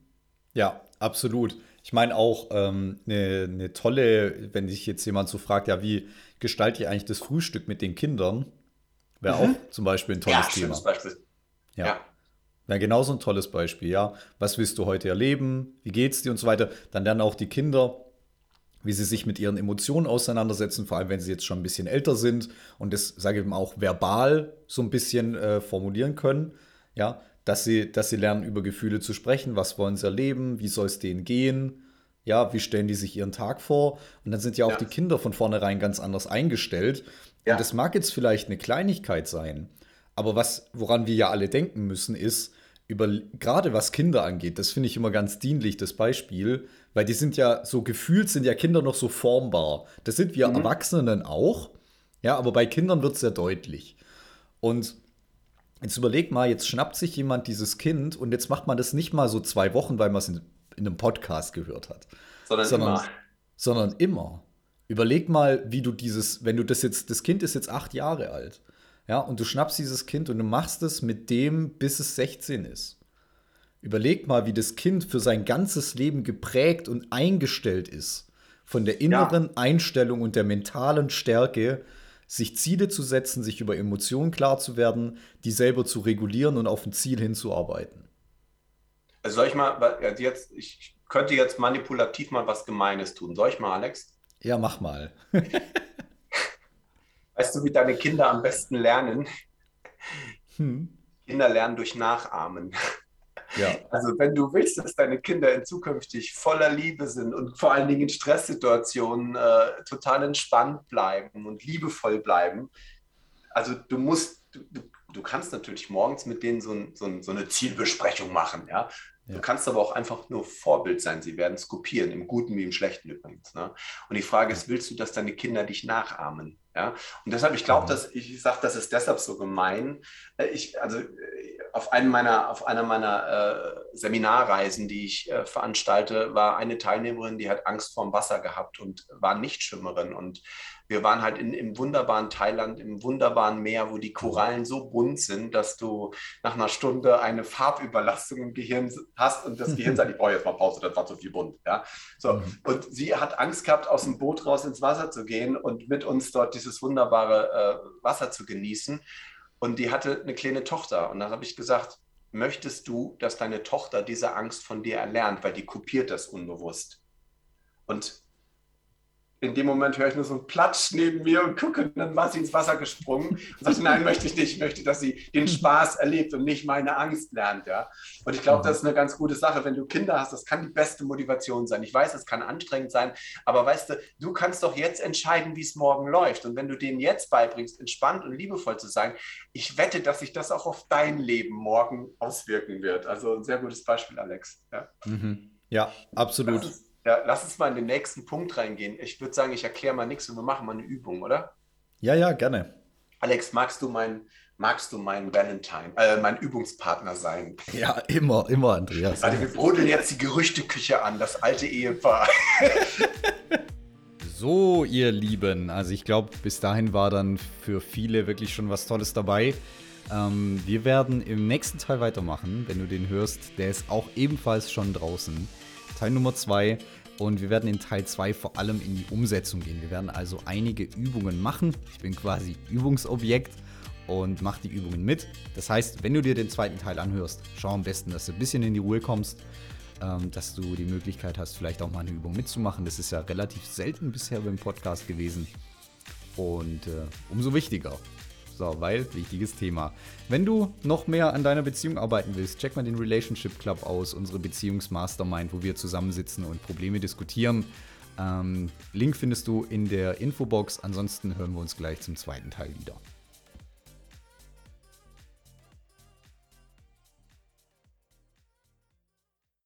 Ja, absolut. Ich meine auch ähm, eine, eine tolle, wenn sich jetzt jemand so fragt, ja, wie gestalte ich eigentlich das Frühstück mit den Kindern? Wäre mhm. auch zum Beispiel ein tolles ja, Thema. Beispiel. Ja. ja. Wäre genauso ein tolles Beispiel, ja. Was willst du heute erleben? Wie geht's dir und so weiter? Dann lernen auch die Kinder, wie sie sich mit ihren Emotionen auseinandersetzen, vor allem wenn sie jetzt schon ein bisschen älter sind und das, sage ich mal, auch verbal so ein bisschen äh, formulieren können, ja, dass sie, dass sie lernen, über Gefühle zu sprechen, was wollen sie erleben, wie soll es denen gehen, ja, wie stellen die sich ihren Tag vor? Und dann sind ja auch ja. die Kinder von vornherein ganz anders eingestellt. Ja. Und das mag jetzt vielleicht eine Kleinigkeit sein, aber was, woran wir ja alle denken müssen, ist, über, gerade was Kinder angeht, das finde ich immer ganz dienlich, das Beispiel, weil die sind ja so gefühlt, sind ja Kinder noch so formbar. Das sind wir mhm. Erwachsenen auch, ja, aber bei Kindern wird es sehr deutlich. Und jetzt überleg mal, jetzt schnappt sich jemand dieses Kind und jetzt macht man das nicht mal so zwei Wochen, weil man es in, in, einem Podcast gehört hat. Sondern, sondern immer. Sondern immer. Überleg mal, wie du dieses, wenn du das jetzt, das Kind ist jetzt acht Jahre alt. Ja, und du schnappst dieses Kind und du machst es mit dem, bis es 16 ist. Überleg mal, wie das Kind für sein ganzes Leben geprägt und eingestellt ist. Von der inneren ja. Einstellung und der mentalen Stärke, sich Ziele zu setzen, sich über Emotionen klar zu werden, die selber zu regulieren und auf ein Ziel hinzuarbeiten. Also soll ich mal, jetzt, ich könnte jetzt manipulativ mal was Gemeines tun. Soll ich mal, Alex? Ja, mach mal. [laughs] Weißt du, wie deine Kinder am besten lernen? Hm. Kinder lernen durch Nachahmen. Ja. Also wenn du willst, dass deine Kinder in zukünftig voller Liebe sind und vor allen Dingen in Stresssituationen äh, total entspannt bleiben und liebevoll bleiben, also du musst, du, du kannst natürlich morgens mit denen so, ein, so, ein, so eine Zielbesprechung machen, ja. Ja. Du kannst aber auch einfach nur Vorbild sein. Sie werden es kopieren, im Guten wie im Schlechten übrigens. Ne? Und die Frage ist, willst du, dass deine Kinder dich nachahmen? Ja? Und deshalb, ich glaube, dass ich sage, das ist deshalb so gemein. Äh, ich, also äh, auf, einem meiner, auf einer meiner äh, Seminarreisen, die ich äh, veranstalte, war eine Teilnehmerin, die hat Angst vorm Wasser gehabt und war Nichtschwimmerin. Und wir waren halt in, im wunderbaren Thailand, im wunderbaren Meer, wo die Korallen so bunt sind, dass du nach einer Stunde eine Farbüberlastung im Gehirn hast und das Gehirn [laughs] sagt, ich brauche jetzt mal Pause, das war zu viel bunt. Ja? So. Mhm. Und sie hat Angst gehabt, aus dem Boot raus ins Wasser zu gehen und mit uns dort dieses wunderbare äh, Wasser zu genießen. Und die hatte eine kleine Tochter. Und dann habe ich gesagt, möchtest du, dass deine Tochter diese Angst von dir erlernt, weil die kopiert das unbewusst. Und in dem Moment höre ich nur so einen Platsch neben mir und gucke, und dann war sie ins Wasser gesprungen und sagte, nein, möchte ich nicht, ich möchte, dass sie den Spaß erlebt und nicht meine Angst lernt. Ja? Und ich glaube, das ist eine ganz gute Sache, wenn du Kinder hast, das kann die beste Motivation sein. Ich weiß, es kann anstrengend sein, aber weißt du, du kannst doch jetzt entscheiden, wie es morgen läuft. Und wenn du denen jetzt beibringst, entspannt und liebevoll zu sein, ich wette, dass sich das auch auf dein Leben morgen auswirken wird. Also ein sehr gutes Beispiel, Alex. Ja, mhm. ja absolut. Ja, lass uns mal in den nächsten Punkt reingehen. Ich würde sagen, ich erkläre mal nichts und wir machen mal eine Übung, oder? Ja, ja, gerne. Alex, magst du mein, magst du mein Valentine, äh, mein Übungspartner sein? [laughs] Ja, immer, immer, Andreas. Also wir brodeln jetzt die Gerüchteküche an, das alte Ehepaar. [laughs] so, ihr Lieben, also ich glaube, bis dahin war dann für viele wirklich schon was Tolles dabei. Ähm, wir werden im nächsten Teil weitermachen. Wenn du den hörst, der ist auch ebenfalls schon draußen. Teil Nummer 2. Und wir werden in Teil 2 vor allem in die Umsetzung gehen. Wir werden also einige Übungen machen. Ich bin quasi Übungsobjekt und mache die Übungen mit. Das heißt, wenn du dir den zweiten Teil anhörst, schau am besten, dass du ein bisschen in die Ruhe kommst, ähm, dass du die Möglichkeit hast, vielleicht auch mal eine Übung mitzumachen. Das ist ja relativ selten bisher beim Podcast gewesen. Und äh, umso wichtiger, so, weil wichtiges Thema. Wenn du noch mehr an deiner Beziehung arbeiten willst, check mal den Relationship Club aus, unsere Beziehungsmastermind, wo wir zusammensitzen und Probleme diskutieren. Ähm, Link findest du in der Infobox. Ansonsten hören wir uns gleich zum zweiten Teil wieder.